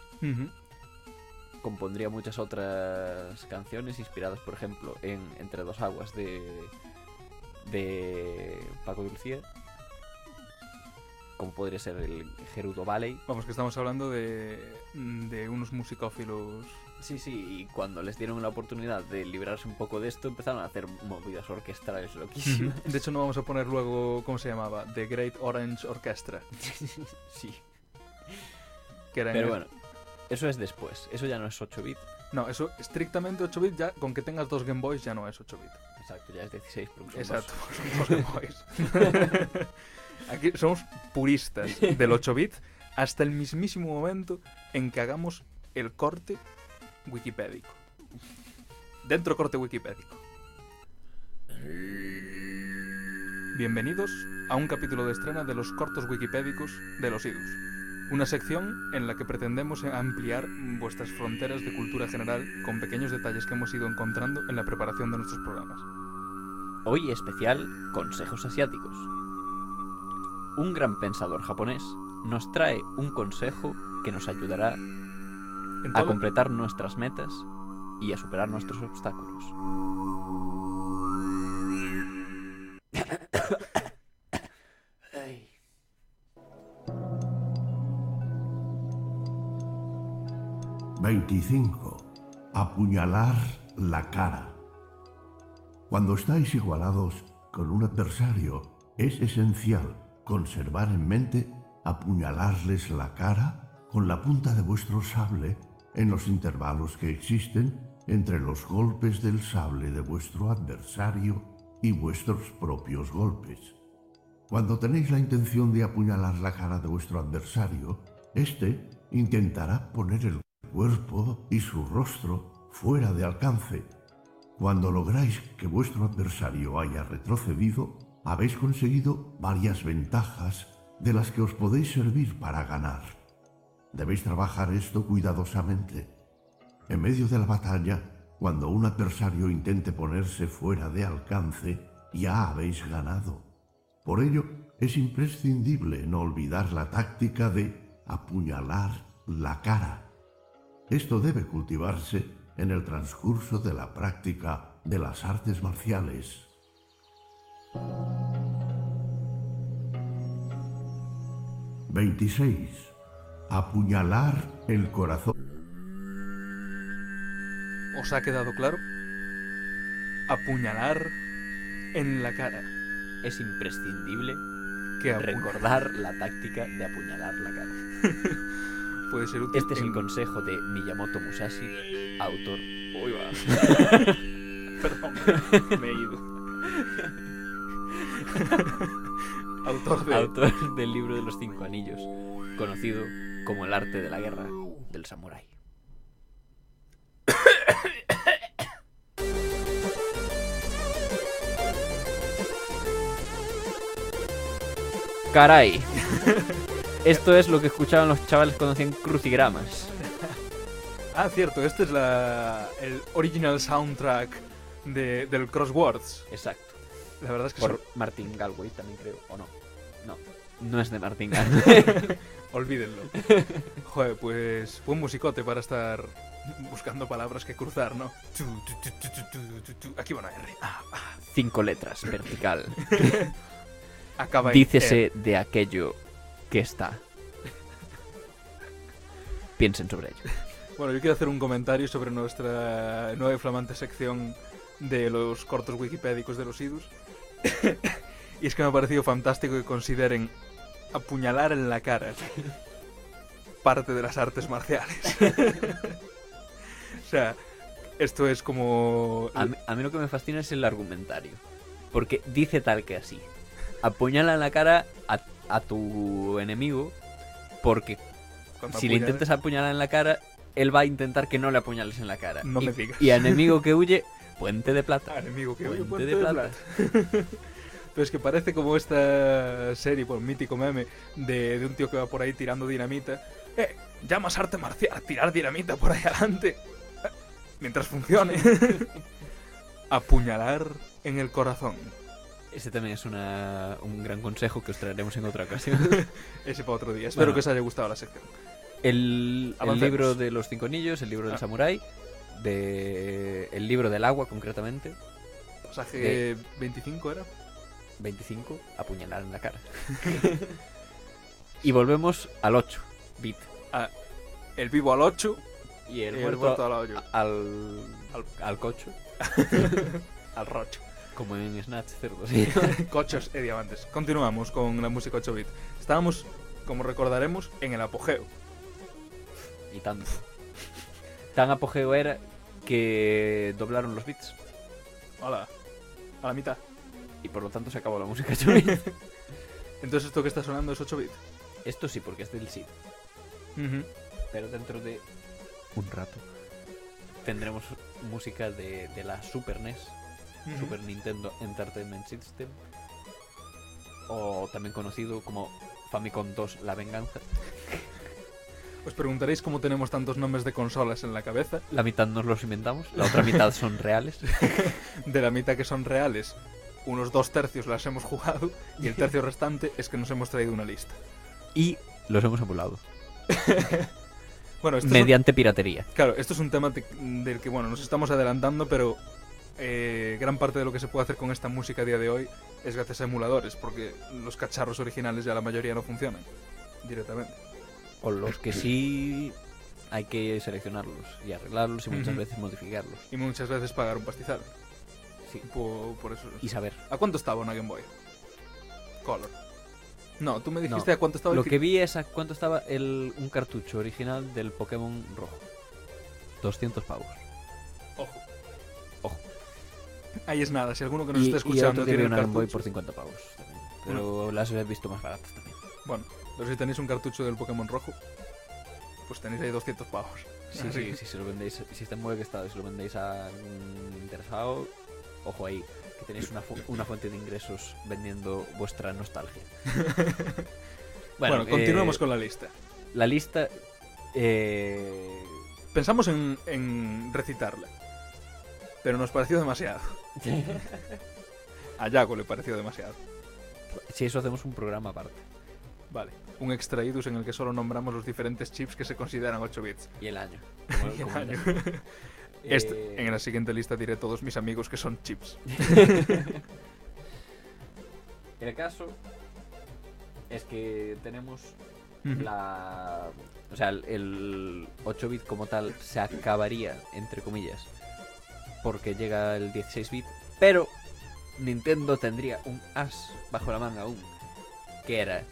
S1: compondría muchas otras canciones inspiradas, por ejemplo, en Entre dos aguas de, de Paco de Lucía, como podría ser el Gerudo Valley.
S2: Vamos, que estamos hablando de, de unos musicófilos...
S1: Sí, sí, y cuando les dieron la oportunidad de librarse un poco de esto, empezaron a hacer movidas orquestales loquísimas.
S2: De hecho, no vamos a poner luego, ¿cómo se llamaba? The Great Orange Orchestra. (laughs)
S1: sí.
S2: Que eran
S1: Pero
S2: es-
S1: bueno, eso es después. Eso ya no es 8 bits.
S2: No, eso estrictamente 8 bits ya, con que tengas dos Game Boys ya no es 8 bits.
S1: Exacto, ya es 16 porque son
S2: Exacto,
S1: dos.
S2: son (laughs) dos Game Boys. (laughs) Aquí somos puristas del 8 bit hasta el mismísimo momento en que hagamos el corte wikipédico. Dentro corte wikipédico. Bienvenidos a un capítulo de estrena de los cortos wikipédicos de los idus. Una sección en la que pretendemos ampliar vuestras fronteras de cultura general con pequeños detalles que hemos ido encontrando en la preparación de nuestros programas.
S1: Hoy especial Consejos Asiáticos. Un gran pensador japonés nos trae un consejo que nos ayudará a completar nuestras metas y a superar nuestros obstáculos.
S8: 25. Apuñalar la cara. Cuando estáis igualados con un adversario, es esencial conservar en mente apuñalarles la cara con la punta de vuestro sable en los intervalos que existen entre los golpes del sable de vuestro adversario y vuestros propios golpes. Cuando tenéis la intención de apuñalar la cara de vuestro adversario, éste intentará poner el cuerpo y su rostro fuera de alcance. Cuando lográis que vuestro adversario haya retrocedido, habéis conseguido varias ventajas de las que os podéis servir para ganar. Debéis trabajar esto cuidadosamente. En medio de la batalla, cuando un adversario intente ponerse fuera de alcance, ya habéis ganado. Por ello, es imprescindible no olvidar la táctica de apuñalar la cara. Esto debe cultivarse en el transcurso de la práctica de las artes marciales. ...26... Apuñalar el corazón.
S2: ¿Os ha quedado claro? Apuñalar en la cara.
S1: Es imprescindible
S2: Que apu-
S1: recordar la táctica de apuñalar la cara. (laughs)
S2: puede ser útil.
S1: Este es el consejo de Miyamoto Musashi, autor. Uy, va. (laughs)
S2: Perdón, me he ido. Autor de.
S1: Autor del libro de los cinco anillos, conocido como el arte de la guerra del samurái. (coughs) Caray. (laughs) Esto es lo que escuchaban los chavales cuando hacían crucigramas. (laughs)
S2: Ah, cierto, este es la, el original soundtrack de, del Crosswords.
S1: Exacto.
S2: La verdad es que
S1: Por
S2: son-
S1: Martin Galway también creo, ¿o no? No, no es de Martin Galway. (laughs)
S2: olvídenlo. (laughs) Joder, pues buen musicote para estar buscando palabras que cruzar, ¿no? Aquí van a R. Ah, ah.
S1: Cinco letras, vertical.
S2: Acaba en
S1: Dícese
S2: R.
S1: de aquello que está. Piensen sobre ello.
S2: Bueno, yo quiero hacer un comentario sobre nuestra nueva y flamante sección de los cortos wikipédicos de los idus. (coughs) y es que me ha parecido fantástico que consideren apuñalar en la cara parte de las artes marciales. (laughs) o sea, esto es como...
S1: A mí, a mí lo que me fascina es el argumentario. Porque dice tal que así. Apuñala en la cara a, a tu enemigo porque
S2: cuando
S1: si le intentas apuñalar en la cara, él va a intentar que no le apuñales en la cara.
S2: No
S1: y,
S2: me digas.
S1: Y a enemigo que huye, puente de plata.
S2: Ah, enemigo que
S1: Puente
S2: oye, puente
S1: de
S2: de
S1: plata.
S2: plata. (laughs) Pero es que parece como esta serie, por mítico meme, de, de un tío que va por ahí tirando dinamita. Eh, llamas arte marcial, tirar dinamita por ahí adelante. Eh, Mientras funcione. (laughs) Apuñalar en el corazón.
S1: Ese también es una- un gran consejo que os traeremos en otra ocasión. (laughs)
S2: Ese para otro día. Espero
S1: Bueno.
S2: que os haya gustado la sección.
S1: El, el libro de los cinco anillos, el libro del
S2: Ah.
S1: samurái, de, el libro del agua concretamente,
S2: Pasaje
S1: De-
S2: 25 era.
S1: 25, apuñalar en la cara. (laughs) y volvemos al 8, bit.
S2: El vivo al 8
S1: Y el, muerto,
S2: muerto al 8.
S1: al, al, al cocho, (laughs)
S2: Al rocho.
S1: Como en Snatch, cerdo, sí. (laughs)
S2: Cochos y diamantes. Continuamos con la música 8 bit. Estábamos, como recordaremos, en el apogeo.
S1: y tanto. Tan apogeo era que doblaron los bits
S2: Hola. A la mitad.
S1: y por lo tanto se acabó la música 8 bits. (laughs)
S2: Entonces esto que está sonando es 8 bits.
S1: Esto sí, porque es del SID. Pero dentro de un rato tendremos música de, de la Super NES, Super Nintendo Entertainment System, o también conocido como Famicom 2 La Venganza.
S2: Os preguntaréis cómo tenemos tantos nombres de consolas en la cabeza.
S1: La mitad nos los inventamos, la otra mitad son reales. (laughs)
S2: De la mitad que son reales, unos dos tercios las hemos jugado y el tercio restante es que nos hemos traído una lista.
S1: Y los hemos emulado. (laughs)
S2: Bueno, esto es un-
S1: Mediante piratería.
S2: claro, esto es un tema de- del que bueno nos estamos adelantando, pero eh, gran parte de lo que se puede hacer con esta música a día de hoy es gracias a emuladores, porque los cacharros originales ya la mayoría no funcionan directamente.
S1: O los que sí hay que seleccionarlos y arreglarlos y muchas
S2: Ujú.
S1: veces modificarlos.
S2: Y muchas veces pagar un pastizal.
S1: Sí.
S2: Por, por eso.
S1: Y saber.
S2: ¿A cuánto estaba una Game Boy? Color. No, tú me dijiste
S1: No,
S2: a cuánto estaba
S1: Lo
S2: el
S1: que vi es a cuánto estaba el, un cartucho original del Pokémon rojo. 200 pavos.
S2: Ojo.
S1: Ojo.
S2: Ahí es nada, si alguno que nos
S1: Y,
S2: está escuchando tiene
S1: una Game Boy por 50 pavos. también. Pero las he visto más baratas también.
S2: Bueno, pero si tenéis un cartucho del Pokémon rojo, pues tenéis ahí 200 pavos.
S1: Sí,
S2: Así
S1: sí,
S2: que-
S1: si se lo vendéis, si está en buen estado y se lo vendéis a un interesado, ojo ahí, que tenéis una, fu- una fuente de ingresos vendiendo vuestra nostalgia. (laughs)
S2: Bueno, continuemos
S1: eh,
S2: con la lista.
S1: la lista. Eh...
S2: Pensamos en, en recitarla, pero nos pareció demasiado. (laughs) A Yago le pareció demasiado.
S1: si eso hacemos un programa aparte.
S2: Vale, un extraídus en el que solo nombramos los diferentes chips que se consideran 8 bits.
S1: Y el año. como- (laughs)
S2: Y el año. (laughs) Este-
S1: Eh,
S2: en la siguiente lista diré todos mis amigos que son chips.
S1: El caso es que tenemos la. O sea, el- el 8-bit como tal se acabaría, entre comillas, porque llega el 16-bit, pero Nintendo tendría un as bajo la manga aún, que era.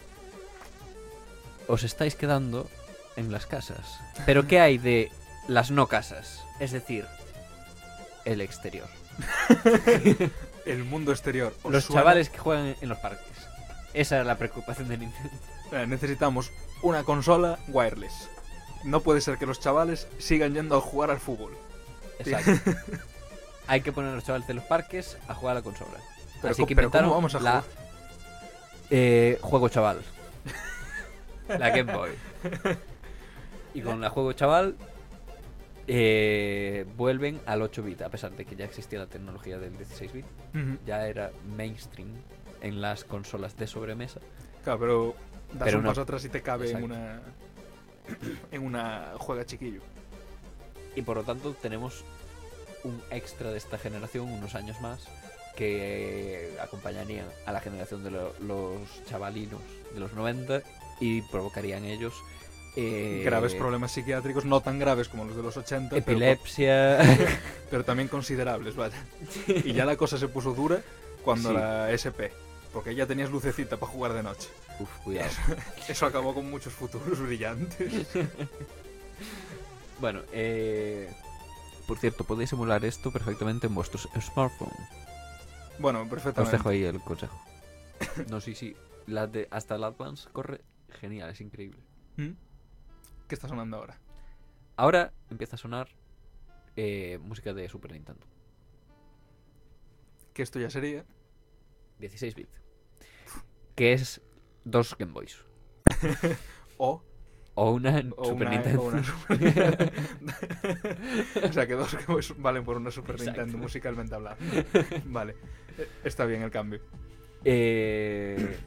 S1: Os estáis quedando en las casas. Pero ¿qué hay de las no casas? Es decir, el exterior. (laughs)
S2: El mundo exterior. ¿Os
S1: Los
S2: suena?
S1: chavales que juegan en los parques. Esa era la preocupación de Nintendo.
S2: Eh, necesitamos una consola wireless. No puede ser que los chavales sigan yendo a jugar al fútbol.
S1: Exacto. (laughs) Hay que poner a los chavales de los parques a jugar a la consola.
S2: Pero,
S1: Así que
S2: pero
S1: inventaron
S2: ¿cómo vamos a
S1: la
S2: jugar?
S1: eh, juego chaval. (laughs) la Game Boy. Y con la juego chaval eh, vuelven al 8 bit, a pesar de que ya existía la tecnología del 16 bit.
S2: Ujú.
S1: Ya era mainstream en las consolas de sobremesa.
S2: Claro, pero das
S1: Pero
S2: un
S1: no-
S2: paso atrás y te cabe en una en una juega chiquillo.
S1: Y por lo tanto tenemos un extra de esta generación, unos años más, que acompañarían a la generación de lo- los chavalinos de los 90 y provocarían ellos eh,
S2: Graves problemas psiquiátricos, no tan graves como los de los 80, pero,
S1: epilepsia. (laughs)
S2: pero también considerables, vaya. Y ya la cosa se puso dura cuando
S1: Sí.
S2: la SP, porque ya tenías lucecita para jugar de noche.
S1: Uf, cuidado.
S2: Eso acabó con muchos futuros brillantes. (laughs)
S1: Bueno, eh, por cierto, podéis emular esto perfectamente en vuestros smartphones.
S2: Bueno,
S1: Os
S2: perfectamente.
S1: dejo ahí el consejo. (coughs) No, sí, sí. La de, hasta el Advance corre genial, es increíble.
S2: ¿Mm? ¿Qué está sonando ahora?
S1: Ahora empieza a sonar eh, música de Super Nintendo.
S2: Que esto ya sería
S1: 16 bits. Que es dos Game Boys. (laughs)
S2: o,
S1: O una
S2: o
S1: Super
S2: una,
S1: Nintendo.
S2: o una Super (laughs) Nintendo. (laughs) o sea que dos Boys valen por una Super
S1: Exacto.
S2: Nintendo musicalmente hablando. Vale, Eh, está bien el cambio.
S1: Eh,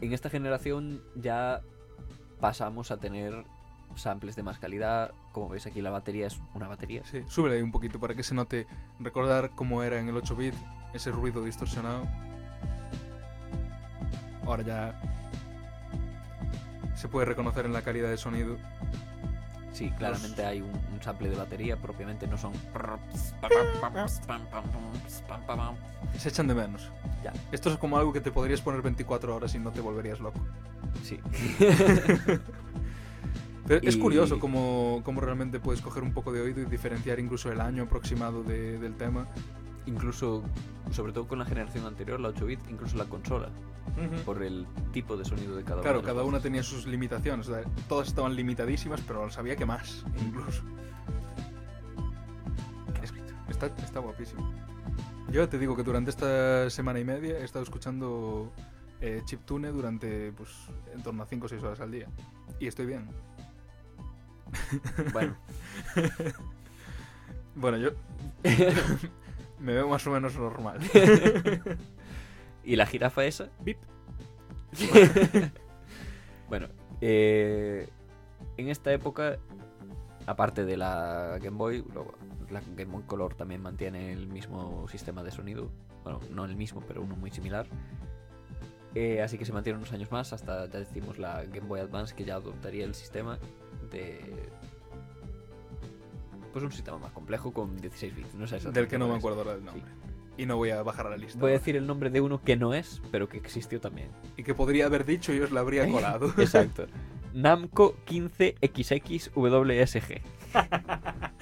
S1: en esta generación ya pasamos a tener samples de más calidad. Como veis aquí la batería es una batería.
S2: Sí, súbele ahí un poquito para que se note recordar cómo era en el 8-bit, ese ruido distorsionado. Ahora ya se puede reconocer en la calidad de sonido.
S1: Sí, claramente hay un, un sample de batería, propiamente no son...
S2: Se echan de menos.
S1: Ya.
S2: Esto es como algo que te podrías poner 24 horas y no te volverías loco.
S1: Sí. (laughs)
S2: Pero es curioso cómo, cómo realmente puedes coger un poco de oído y diferenciar incluso el año aproximado de- del tema.
S1: Incluso, sobre todo con la generación anterior, la 8 bit, incluso la consola, por el tipo de sonido de cada
S2: Claro,
S1: una. las
S2: cada una tenía sus limitaciones. o sea, todas estaban limitadísimas, pero sabía que más, incluso. Es- está, está guapísimo. Yo te digo que durante esta semana y media he estado escuchando eh, Chiptune durante pues, en torno a 5 o 6 horas al día. Y estoy bien.
S1: Bueno, (laughs)
S2: Bueno, yo (laughs) me veo más o menos normal. (laughs)
S1: ¿y la jirafa esa?
S2: Bip. (laughs)
S1: bueno, eh, en esta época, aparte de la Game Boy, luego la Game Boy Color también mantiene el mismo sistema de sonido. Bueno, no el mismo, pero uno muy similar. Eh, así que se mantiene unos años más hasta, ya decimos, la Game Boy Advance que ya adoptaría el sistema de... Pues un sistema más complejo con 16 bits. No sé
S2: Del que no me acuerdo ahora del nombre. Y no voy a bajar a la lista.
S1: Voy a decir el nombre de uno que no es, pero que existió también.
S2: Y que podría haber dicho y os la habría (laughs) colado. (laughs)
S1: Exacto. Namco 15XXWSG. (laughs)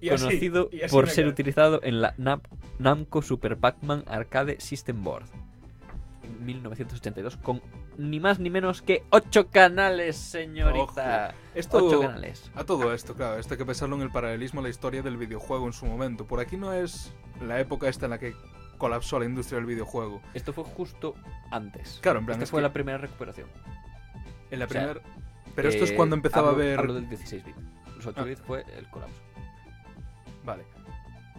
S2: Y así-
S1: conocido
S2: y
S1: por ser utilizado en la Nam- Namco Super Pac-Man Arcade System Board. En 1982 con ni más ni menos que 8 canales, señorita.
S2: Esto-
S1: 8 canales.
S2: A todo esto, claro, esto hay que pensarlo en el paralelismo a la historia del videojuego en su momento. Por aquí no es la época esta en la que colapsó la industria del videojuego.
S1: Esto fue justo antes.
S2: Claro, en plan,
S1: Esta
S2: es
S1: fue
S2: que
S1: la primera recuperación.
S2: en la
S1: o sea,
S2: primera... Pero esto es
S1: Eh,
S2: cuando empezaba
S1: hablo-
S2: a ver...
S1: Hablo del 16 bit. Los 8
S2: Ah.
S1: bit fue el colapso.
S2: Vale.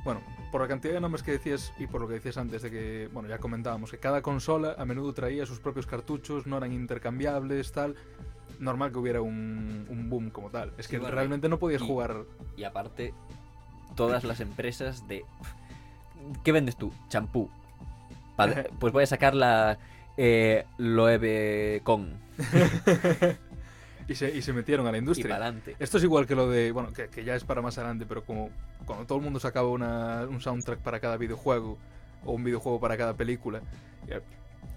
S2: Bueno, por la cantidad de nombres que decías y por lo que decías antes de que, bueno, ya comentábamos que cada consola a menudo traía sus propios cartuchos, no eran intercambiables, tal. Normal que hubiera un, un boom como tal. Es que
S1: Sí, bueno,
S2: realmente no podías
S1: y-
S2: jugar...
S1: Y aparte, todas las empresas de. ¿Qué vendes tú? Champú. Vale, (laughs) pues voy a sacar la eh, Loewe con. (laughs)
S2: Y se, y se metieron a la
S1: Y
S2: industria.
S1: adelante.
S2: Esto es igual que lo de, bueno, que, que ya es para más adelante, pero como cuando todo el mundo sacaba una- un soundtrack para cada videojuego o un videojuego para cada película.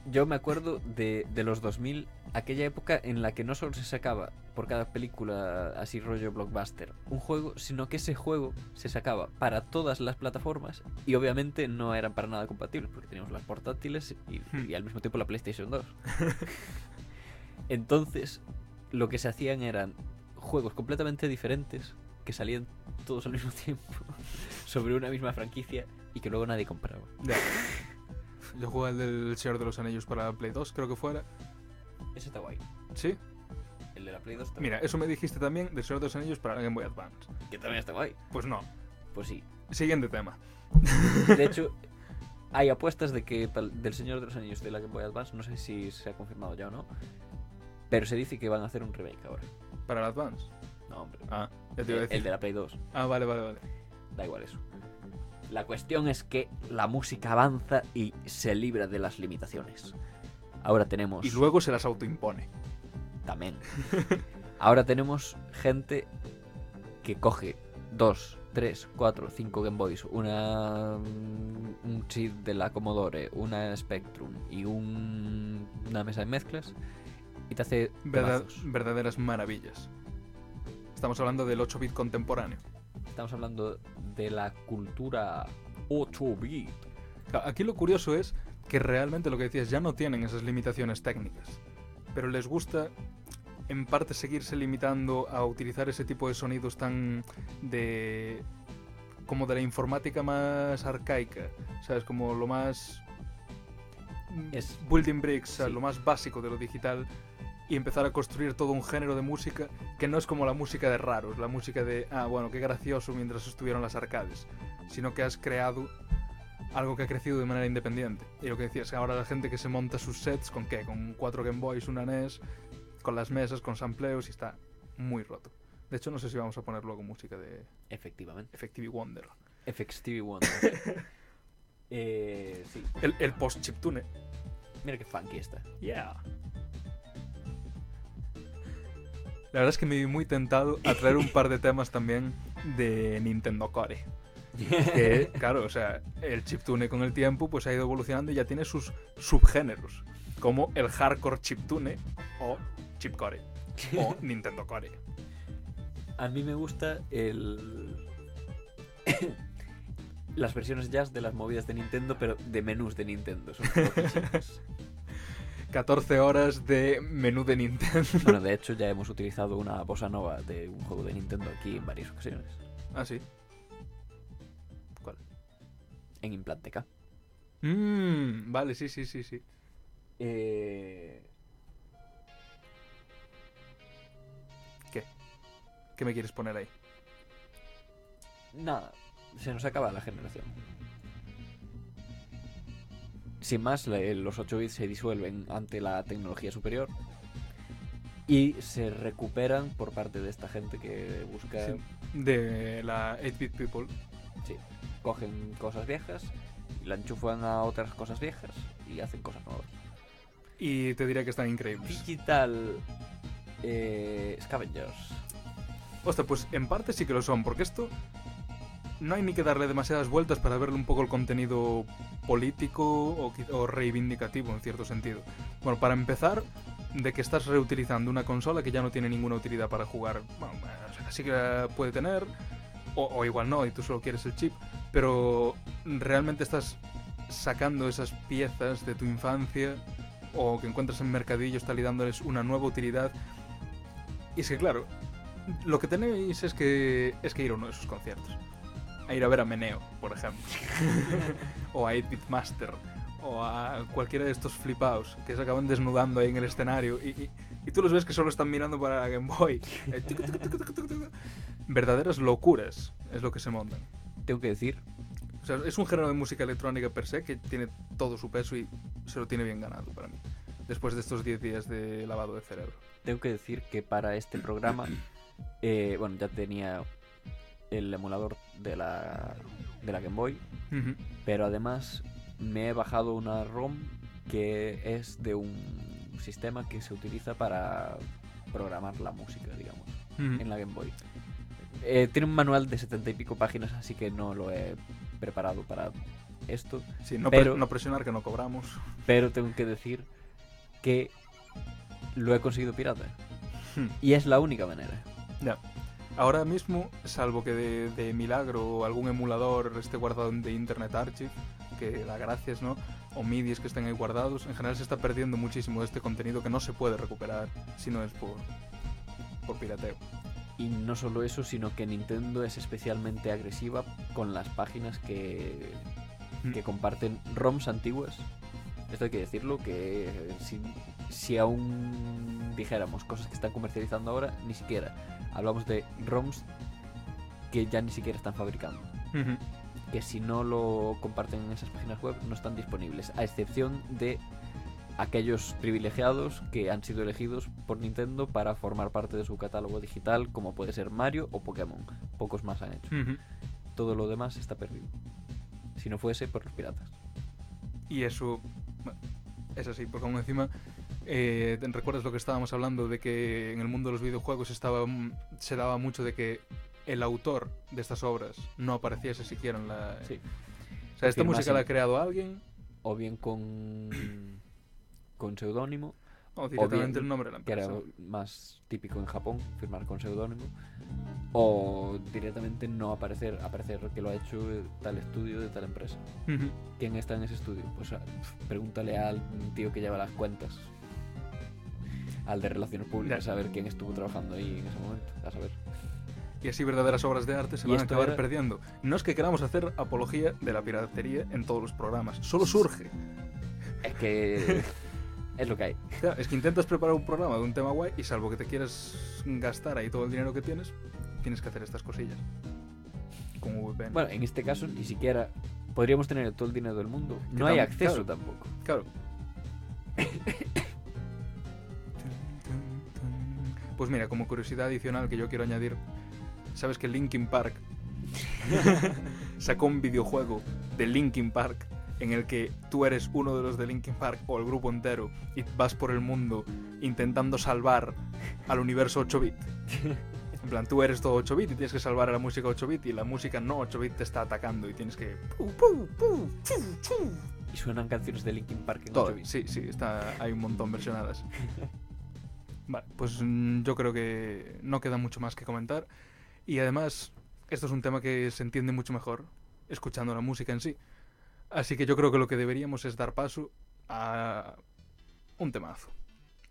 S1: Yo me acuerdo de, de los 2000, aquella época en la que no solo se sacaba por cada película así rollo blockbuster un juego, sino que ese juego se sacaba para todas las plataformas y obviamente no eran para nada compatibles porque teníamos las portátiles y,
S2: Hmm.
S1: y al mismo tiempo la PlayStation 2. (laughs) Entonces, lo que se hacían eran juegos completamente diferentes que salían todos al mismo (laughs) tiempo sobre una misma franquicia y que luego nadie compraba.
S2: ya. (laughs) Yo jugué el del Señor de los Anillos para Play 2, creo que fuera.
S1: Ese está guay.
S2: Sí.
S1: El de la Play 2 está
S2: Mira, eso me dijiste también del Señor de los Anillos para la Game Boy Advance.
S1: que también está guay.
S2: Pues no.
S1: Pues sí.
S2: Siguiente tema.
S1: De (laughs) hecho, hay apuestas de que del Señor de los Anillos de la Game Boy Advance, no sé si se ha confirmado ya o no, pero se dice que van a hacer un remake ahora.
S2: Para el Advance.
S1: No, hombre.
S2: Ah, ya te iba a
S1: El,
S2: decir.
S1: el de la Play 2.
S2: Ah, vale, vale, vale.
S1: Da igual eso. La cuestión es que la música avanza y se libra de las limitaciones. Ahora tenemos...
S2: Y luego se las autoimpone.
S1: También. (laughs) Ahora tenemos gente que coge dos, tres, cuatro, cinco Game Boys, una, mm, un chip de la Commodore, una Spectrum y un- una mesa de mezclas y te hace
S2: Verdad- verdaderas maravillas. Estamos hablando del 8-bit contemporáneo.
S1: Estamos hablando de la cultura 8-bit.
S2: Claro, Aquí lo curioso es que realmente lo que decías ya no tienen esas limitaciones técnicas, pero les gusta en parte seguirse limitando a utilizar ese tipo de sonidos tan de como de la informática más arcaica, sabes, como lo más
S1: Es-
S2: building bricks,
S1: sí.
S2: lo más básico de lo digital y empezar a construir todo un género de música que no es como la música de raros, la música de, ah, bueno, qué gracioso mientras estuvieron las arcades, sino que has creado algo que ha crecido de manera independiente. Y lo que decías, ahora la gente que se monta sus sets con qué, con cuatro Game Boys, una NES, con las mesas, con sampleos y está muy roto. De hecho, no sé si vamos a poner luego música de
S1: Efectivamente.
S2: Effective Wonder.
S1: TV Wonder. (laughs) eh, sí.
S2: El, el post-chiptune.
S1: Mira qué funky está.
S2: Yeah. La verdad es que me vi muy tentado a traer un par de temas también de Nintendo Core. Que, (laughs) claro, o sea, el chiptune con el tiempo pues ha ido evolucionando y ya tiene sus subgéneros, como el hardcore chiptune o chipcore. o (laughs) Nintendo Core.
S1: A mí me gusta el. (coughs) las versiones jazz de las movidas de Nintendo, pero de menús de Nintendo. Son. (laughs)
S2: 14 horas de menú de Nintendo.
S1: bueno, de hecho, ya hemos utilizado una bossa nova de un juego de Nintendo aquí en varias ocasiones.
S2: ah, sí.
S1: En Implante K.
S2: Mmm, vale, sí, sí, sí, sí.
S1: Eh...
S2: ¿Qué me quieres poner ahí?
S1: Nada, se nos acaba la generación. Sin más, la- los 8 bits se disuelven ante la tecnología superior y se recuperan por parte de esta gente que busca,
S2: Sí, De la 8-bit people.
S1: cogen cosas viejas la enchufan a otras cosas viejas y hacen cosas nuevas.
S2: Y te diría que están increíbles.
S1: Digital eh, Scavengers.
S2: Hostia, pues en parte sí que lo son, porque esto no hay ni que darle demasiadas vueltas para verle un poco el contenido político o, o reivindicativo en cierto sentido. Bueno, para empezar, de que estás reutilizando una consola que ya no tiene ninguna utilidad para jugar. Bueno, sí que la puede tener, o, o igual no, y tú solo quieres el chip, pero realmente estás sacando esas piezas de tu infancia o que encuentras en mercadillos tal y dándoles una nueva utilidad. Y es que claro, lo que tenéis es que es que ir a uno de sus conciertos. A ir a ver a Meneo, por ejemplo. (laughs) o a 8-Bit Master. O a cualquiera de estos flipaos que se acaban desnudando ahí en el escenario. Y, y- y tú los ves que solo están mirando para la Game Boy. (laughs) Eh. Verdaderas locuras es lo que se montan.
S1: Tengo que decir
S2: O sea, es un género de música electrónica per se que tiene todo su peso y se lo tiene bien ganado para mí. Después de estos 10 días de lavado de cerebro.
S1: tengo que decir que para este programa, eh, bueno, ya tenía el emulador de la, de la Game Boy, pero además me he bajado una ROM que es de un sistema que se utiliza para programar la música, digamos, en la Game Boy. Eh, tiene un manual de setenta y pico páginas, así que no lo he preparado para esto,
S2: Sí, no, pre-
S1: pero-
S2: no presionar que no cobramos.
S1: pero tengo que decir que lo he conseguido pirata.
S2: Hmm.
S1: Y es la única manera.
S2: Ya. Ahora mismo, salvo que de, de milagro algún emulador esté guardado en de Internet Archive, que da gracias, ¿no? O MIDIs que estén ahí guardados, en general se está perdiendo muchísimo de este contenido que no se puede recuperar si no es por, por pirateo.
S1: Y no solo eso, sino que Nintendo es especialmente agresiva con las páginas que,
S2: Mm.
S1: que comparten ROMs antiguas. Esto hay que decirlo, que si, si aún dijéramos cosas que están comercializando ahora, ni siquiera. Hablamos de ROMs que ya ni siquiera están fabricando. Que si no lo comparten en esas páginas web no están disponibles, a excepción de aquellos privilegiados que han sido elegidos por Nintendo para formar parte de su catálogo digital, como puede ser Mario o Pokémon. Pocos más han hecho. Todo lo demás está perdido. Si no fuese por los piratas.
S2: Y eso es así, porque aún encima, eh, ¿te ¿recuerdas lo que estábamos hablando de que en el mundo de los videojuegos estaba, mm, se daba mucho de que el autor de estas obras no apareciese siquiera en la...
S1: Sí.
S2: O sea, esta música la ha creado alguien
S1: O bien con, con seudónimo,
S2: o directamente
S1: bien
S2: el nombre de la
S1: que era
S2: empresa.
S1: más típico en Japón, firmar con seudónimo. O directamente no aparecer, aparecer que lo ha hecho tal estudio de tal empresa. ¿Quién está en ese estudio? Pues ah, pregúntale al tío que lleva las cuentas. Al de relaciones públicas,
S2: Ya.
S1: a ver quién estuvo trabajando ahí en ese momento. A saber.
S2: Y así verdaderas obras de arte se van a acabar
S1: era-
S2: perdiendo. No es que queramos hacer apología de la piratería en todos los programas, solo surge.
S1: Es que (laughs) es lo que hay.
S2: Claro, es que intentas preparar un programa de un tema guay y salvo que te quieras gastar ahí todo el dinero que tienes, tienes que hacer estas cosillas. Con VPN.
S1: Bueno, en este caso ni siquiera podríamos tener todo el dinero del mundo. No hay acceso
S2: claro.
S1: tampoco.
S2: Claro. (laughs) Pues mira, como curiosidad adicional que yo quiero añadir, sabes que Linkin Park (laughs) sacó un videojuego de Linkin Park en el que tú eres uno de los de Linkin Park o el grupo entero y vas por el mundo intentando salvar al universo 8-bit. (laughs) En plan, tú eres todo 8-bit y tienes que salvar a la música 8-bit y la música no 8-bit te está atacando y tienes que...
S1: Y suenan canciones de Linkin Park en
S2: Todo,
S1: 8 bits.
S2: sí, sí, está, hay un montón versionadas. (laughs) Vale, pues mm, yo creo que no queda mucho más que comentar. Y además, esto es un tema que se entiende mucho mejor escuchando la música en sí. Así que yo creo que lo que deberíamos es dar paso a un temazo.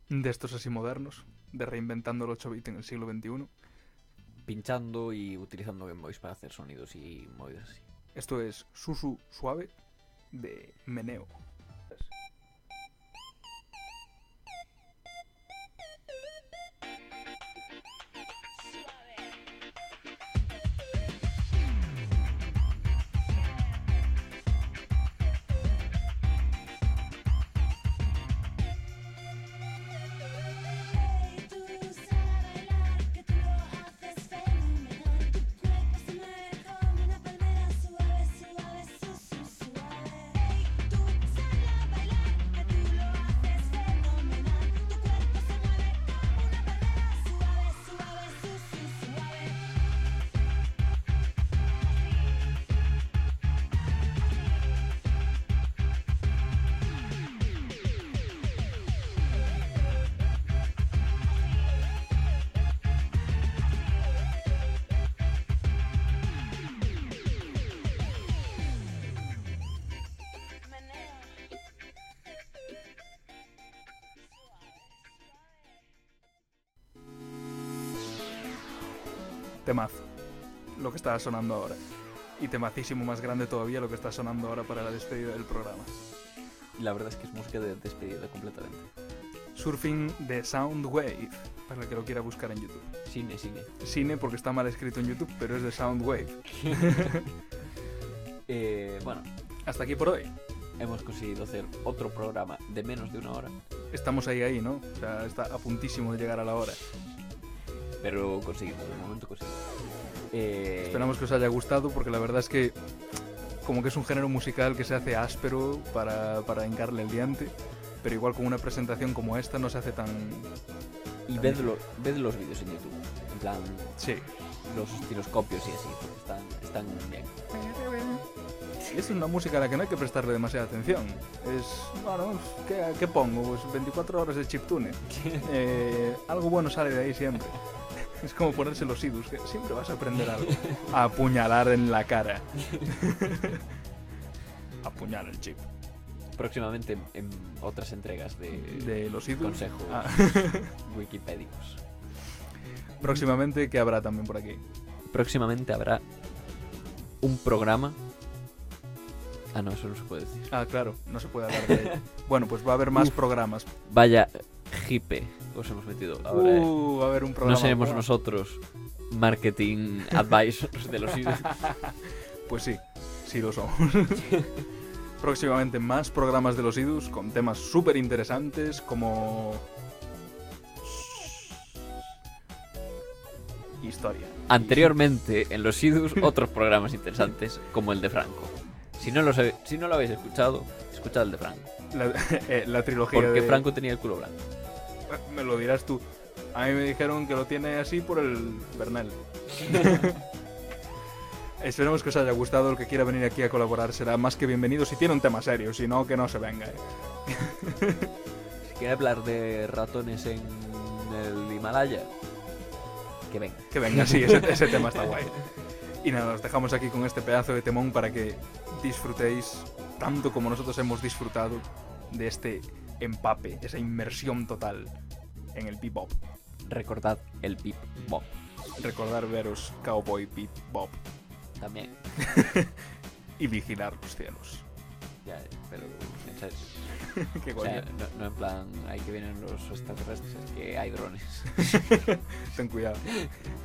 S2: De estos así modernos, de reinventando el 8-bit en el siglo XXI.
S1: Pinchando y utilizando Game Boys para hacer sonidos y movidas así.
S2: Esto es Susu Suave de Meneo. Temazo. Lo que está sonando ahora. Y temacísimo más grande todavía lo que está sonando ahora para la despedida del programa.
S1: Y la verdad es que es música de despedida completamente.
S2: Surfing de Soundwave, para el que lo quiera buscar en YouTube.
S1: Cine, cine.
S2: Cine porque está mal escrito en YouTube, pero es de Soundwave. (laughs)
S1: Eh, bueno,
S2: Hasta aquí por hoy.
S1: hemos conseguido hacer otro programa de menos de una hora,
S2: Estamos ahí, ahí, ¿no? O sea, está a puntísimo de llegar a la hora.
S1: Pero conseguimos, de momento conseguimos. Eh,
S2: Esperamos que os haya gustado porque la verdad es que como que es un género musical que se hace áspero para, para hincarle el diente, pero igual con una presentación como esta no se hace tan...
S1: Y ved, lo- ved los vídeos en YouTube, en plan,
S2: Sí.
S1: los estiloscopios y así, porque están, están bien.
S2: Es una música a la que no hay que prestarle demasiada atención. Es, bueno, ¿qué, qué pongo? Pues 24 horas de chiptune. (laughs) Eh, algo bueno sale de ahí siempre. Es como ponerse los idus, que siempre vas a aprender algo. A apuñalar en la cara. (laughs) Apuñalar el chip.
S1: Próximamente en, en otras entregas de,
S2: De los idus.
S1: consejos
S2: Ah. (laughs)
S1: wikipédicos.
S2: Próximamente, que habrá también por aquí?
S1: Próximamente habrá un programa. Ah, no, eso no se puede decir.
S2: Ah, claro, no se puede hablar de ello. (laughs) Bueno, pues va a haber más programas.
S1: Vaya hipe os hemos metido ahora. eh.
S2: Uh, va a haber un programa.
S1: no seremos
S2: bueno.
S1: nosotros marketing advisors de los (laughs) idus.
S2: Pues sí, sí lo somos. (laughs) Próximamente más programas de los IDUS con temas súper interesantes como... Historia.
S1: Anteriormente en los idus otros programas interesantes como el de Franco. Si no, lo si no lo habéis escuchado, escuchad el de Franco.
S2: La, (laughs) eh, la trilogía
S1: Porque
S2: de...
S1: Franco tenía el culo blanco. (laughs)
S2: Me lo dirás tú. A mí me dijeron que lo tiene así por el Bernal. (laughs) Esperemos que os haya gustado. El que quiera venir aquí a colaborar será más que bienvenido si tiene un tema serio. Si no, que no se venga. eh. (laughs)
S1: Si quiere hablar de ratones en el Himalaya, que venga.
S2: Que venga, sí, ese, ese tema está guay. Y nada, os dejamos aquí con este pedazo de temón para que disfrutéis tanto como nosotros hemos disfrutado de este empape, esa inmersión total en el bebop.
S1: Recordad el Pip Bop
S2: Recordar veros Cowboy Bebop
S1: también. (laughs)
S2: y vigilar los cielos.
S1: Ya, pero en serio. (laughs)
S2: Qué
S1: O sea, no, no en plan, hay que vienen los extraterrestres, es que hay drones. (laughs)
S2: Ten cuidado.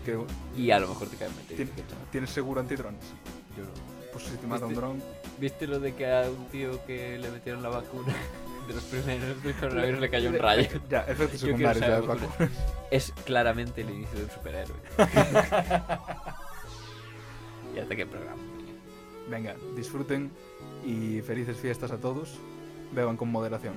S2: Que-
S1: Y a lo mejor te caen meteoritos.
S2: ¿Tien-
S1: quién sabe.
S2: ¿Tienes seguro antidrones?
S1: Yo no.
S2: Pues si te mata un dron.
S1: ¿Viste lo de que a un tío que le metieron la vacuna de los primeros del coronavirus le cayó un rayo?
S2: Ya, secundarios de
S1: saber
S2: vacunas.
S1: Es claramente el inicio de un superhéroe. y hasta qué programa.
S2: Venga, disfruten y felices fiestas a todos. Beban con moderación.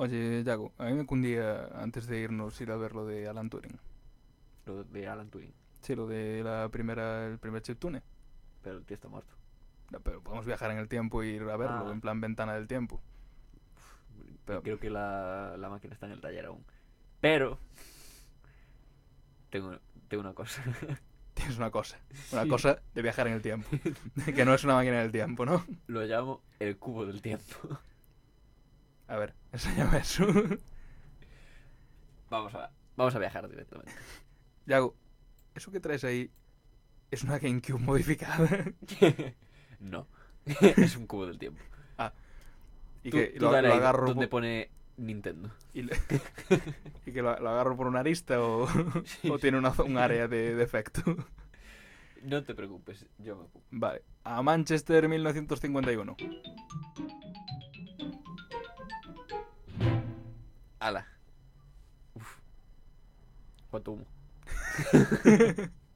S2: Oye, Yago, a mí me cundía antes de irnos ir a ver lo de Alan Turing.
S1: Lo de Alan Turing.
S2: Sí, lo de la primera, el primer chiptune.
S1: Pero el tío está muerto.
S2: No, pero podemos viajar en el tiempo e ir a verlo,
S1: Ah.
S2: en plan ventana del tiempo. Pero-
S1: Creo que la, la máquina está en el taller aún. Pero... Tengo, tengo una cosa. (laughs)
S2: Tienes una cosa. Una
S1: Sí.
S2: cosa de viajar en el tiempo. (laughs) que no es una máquina del tiempo, ¿no?
S1: Lo llamo el cubo del tiempo.
S2: A ver, (laughs) enséñame eso.
S1: Vamos a, vamos a viajar directamente. (laughs)
S2: Yago, eso que traes ahí es una GameCube modificada. (laughs)
S1: no. es un cubo del tiempo.
S2: y
S1: Tú-
S2: que
S1: tú
S2: lo, agarro
S1: donde
S2: por,
S1: pone Nintendo.
S2: y, le- y que lo, lo agarro por una arista o, o tiene una, un área de defecto.
S1: No te preocupes, yo me ocupo.
S2: Vale, a Manchester 1951.
S1: Ala. Uf. ¿Cuánto humo? (laughs)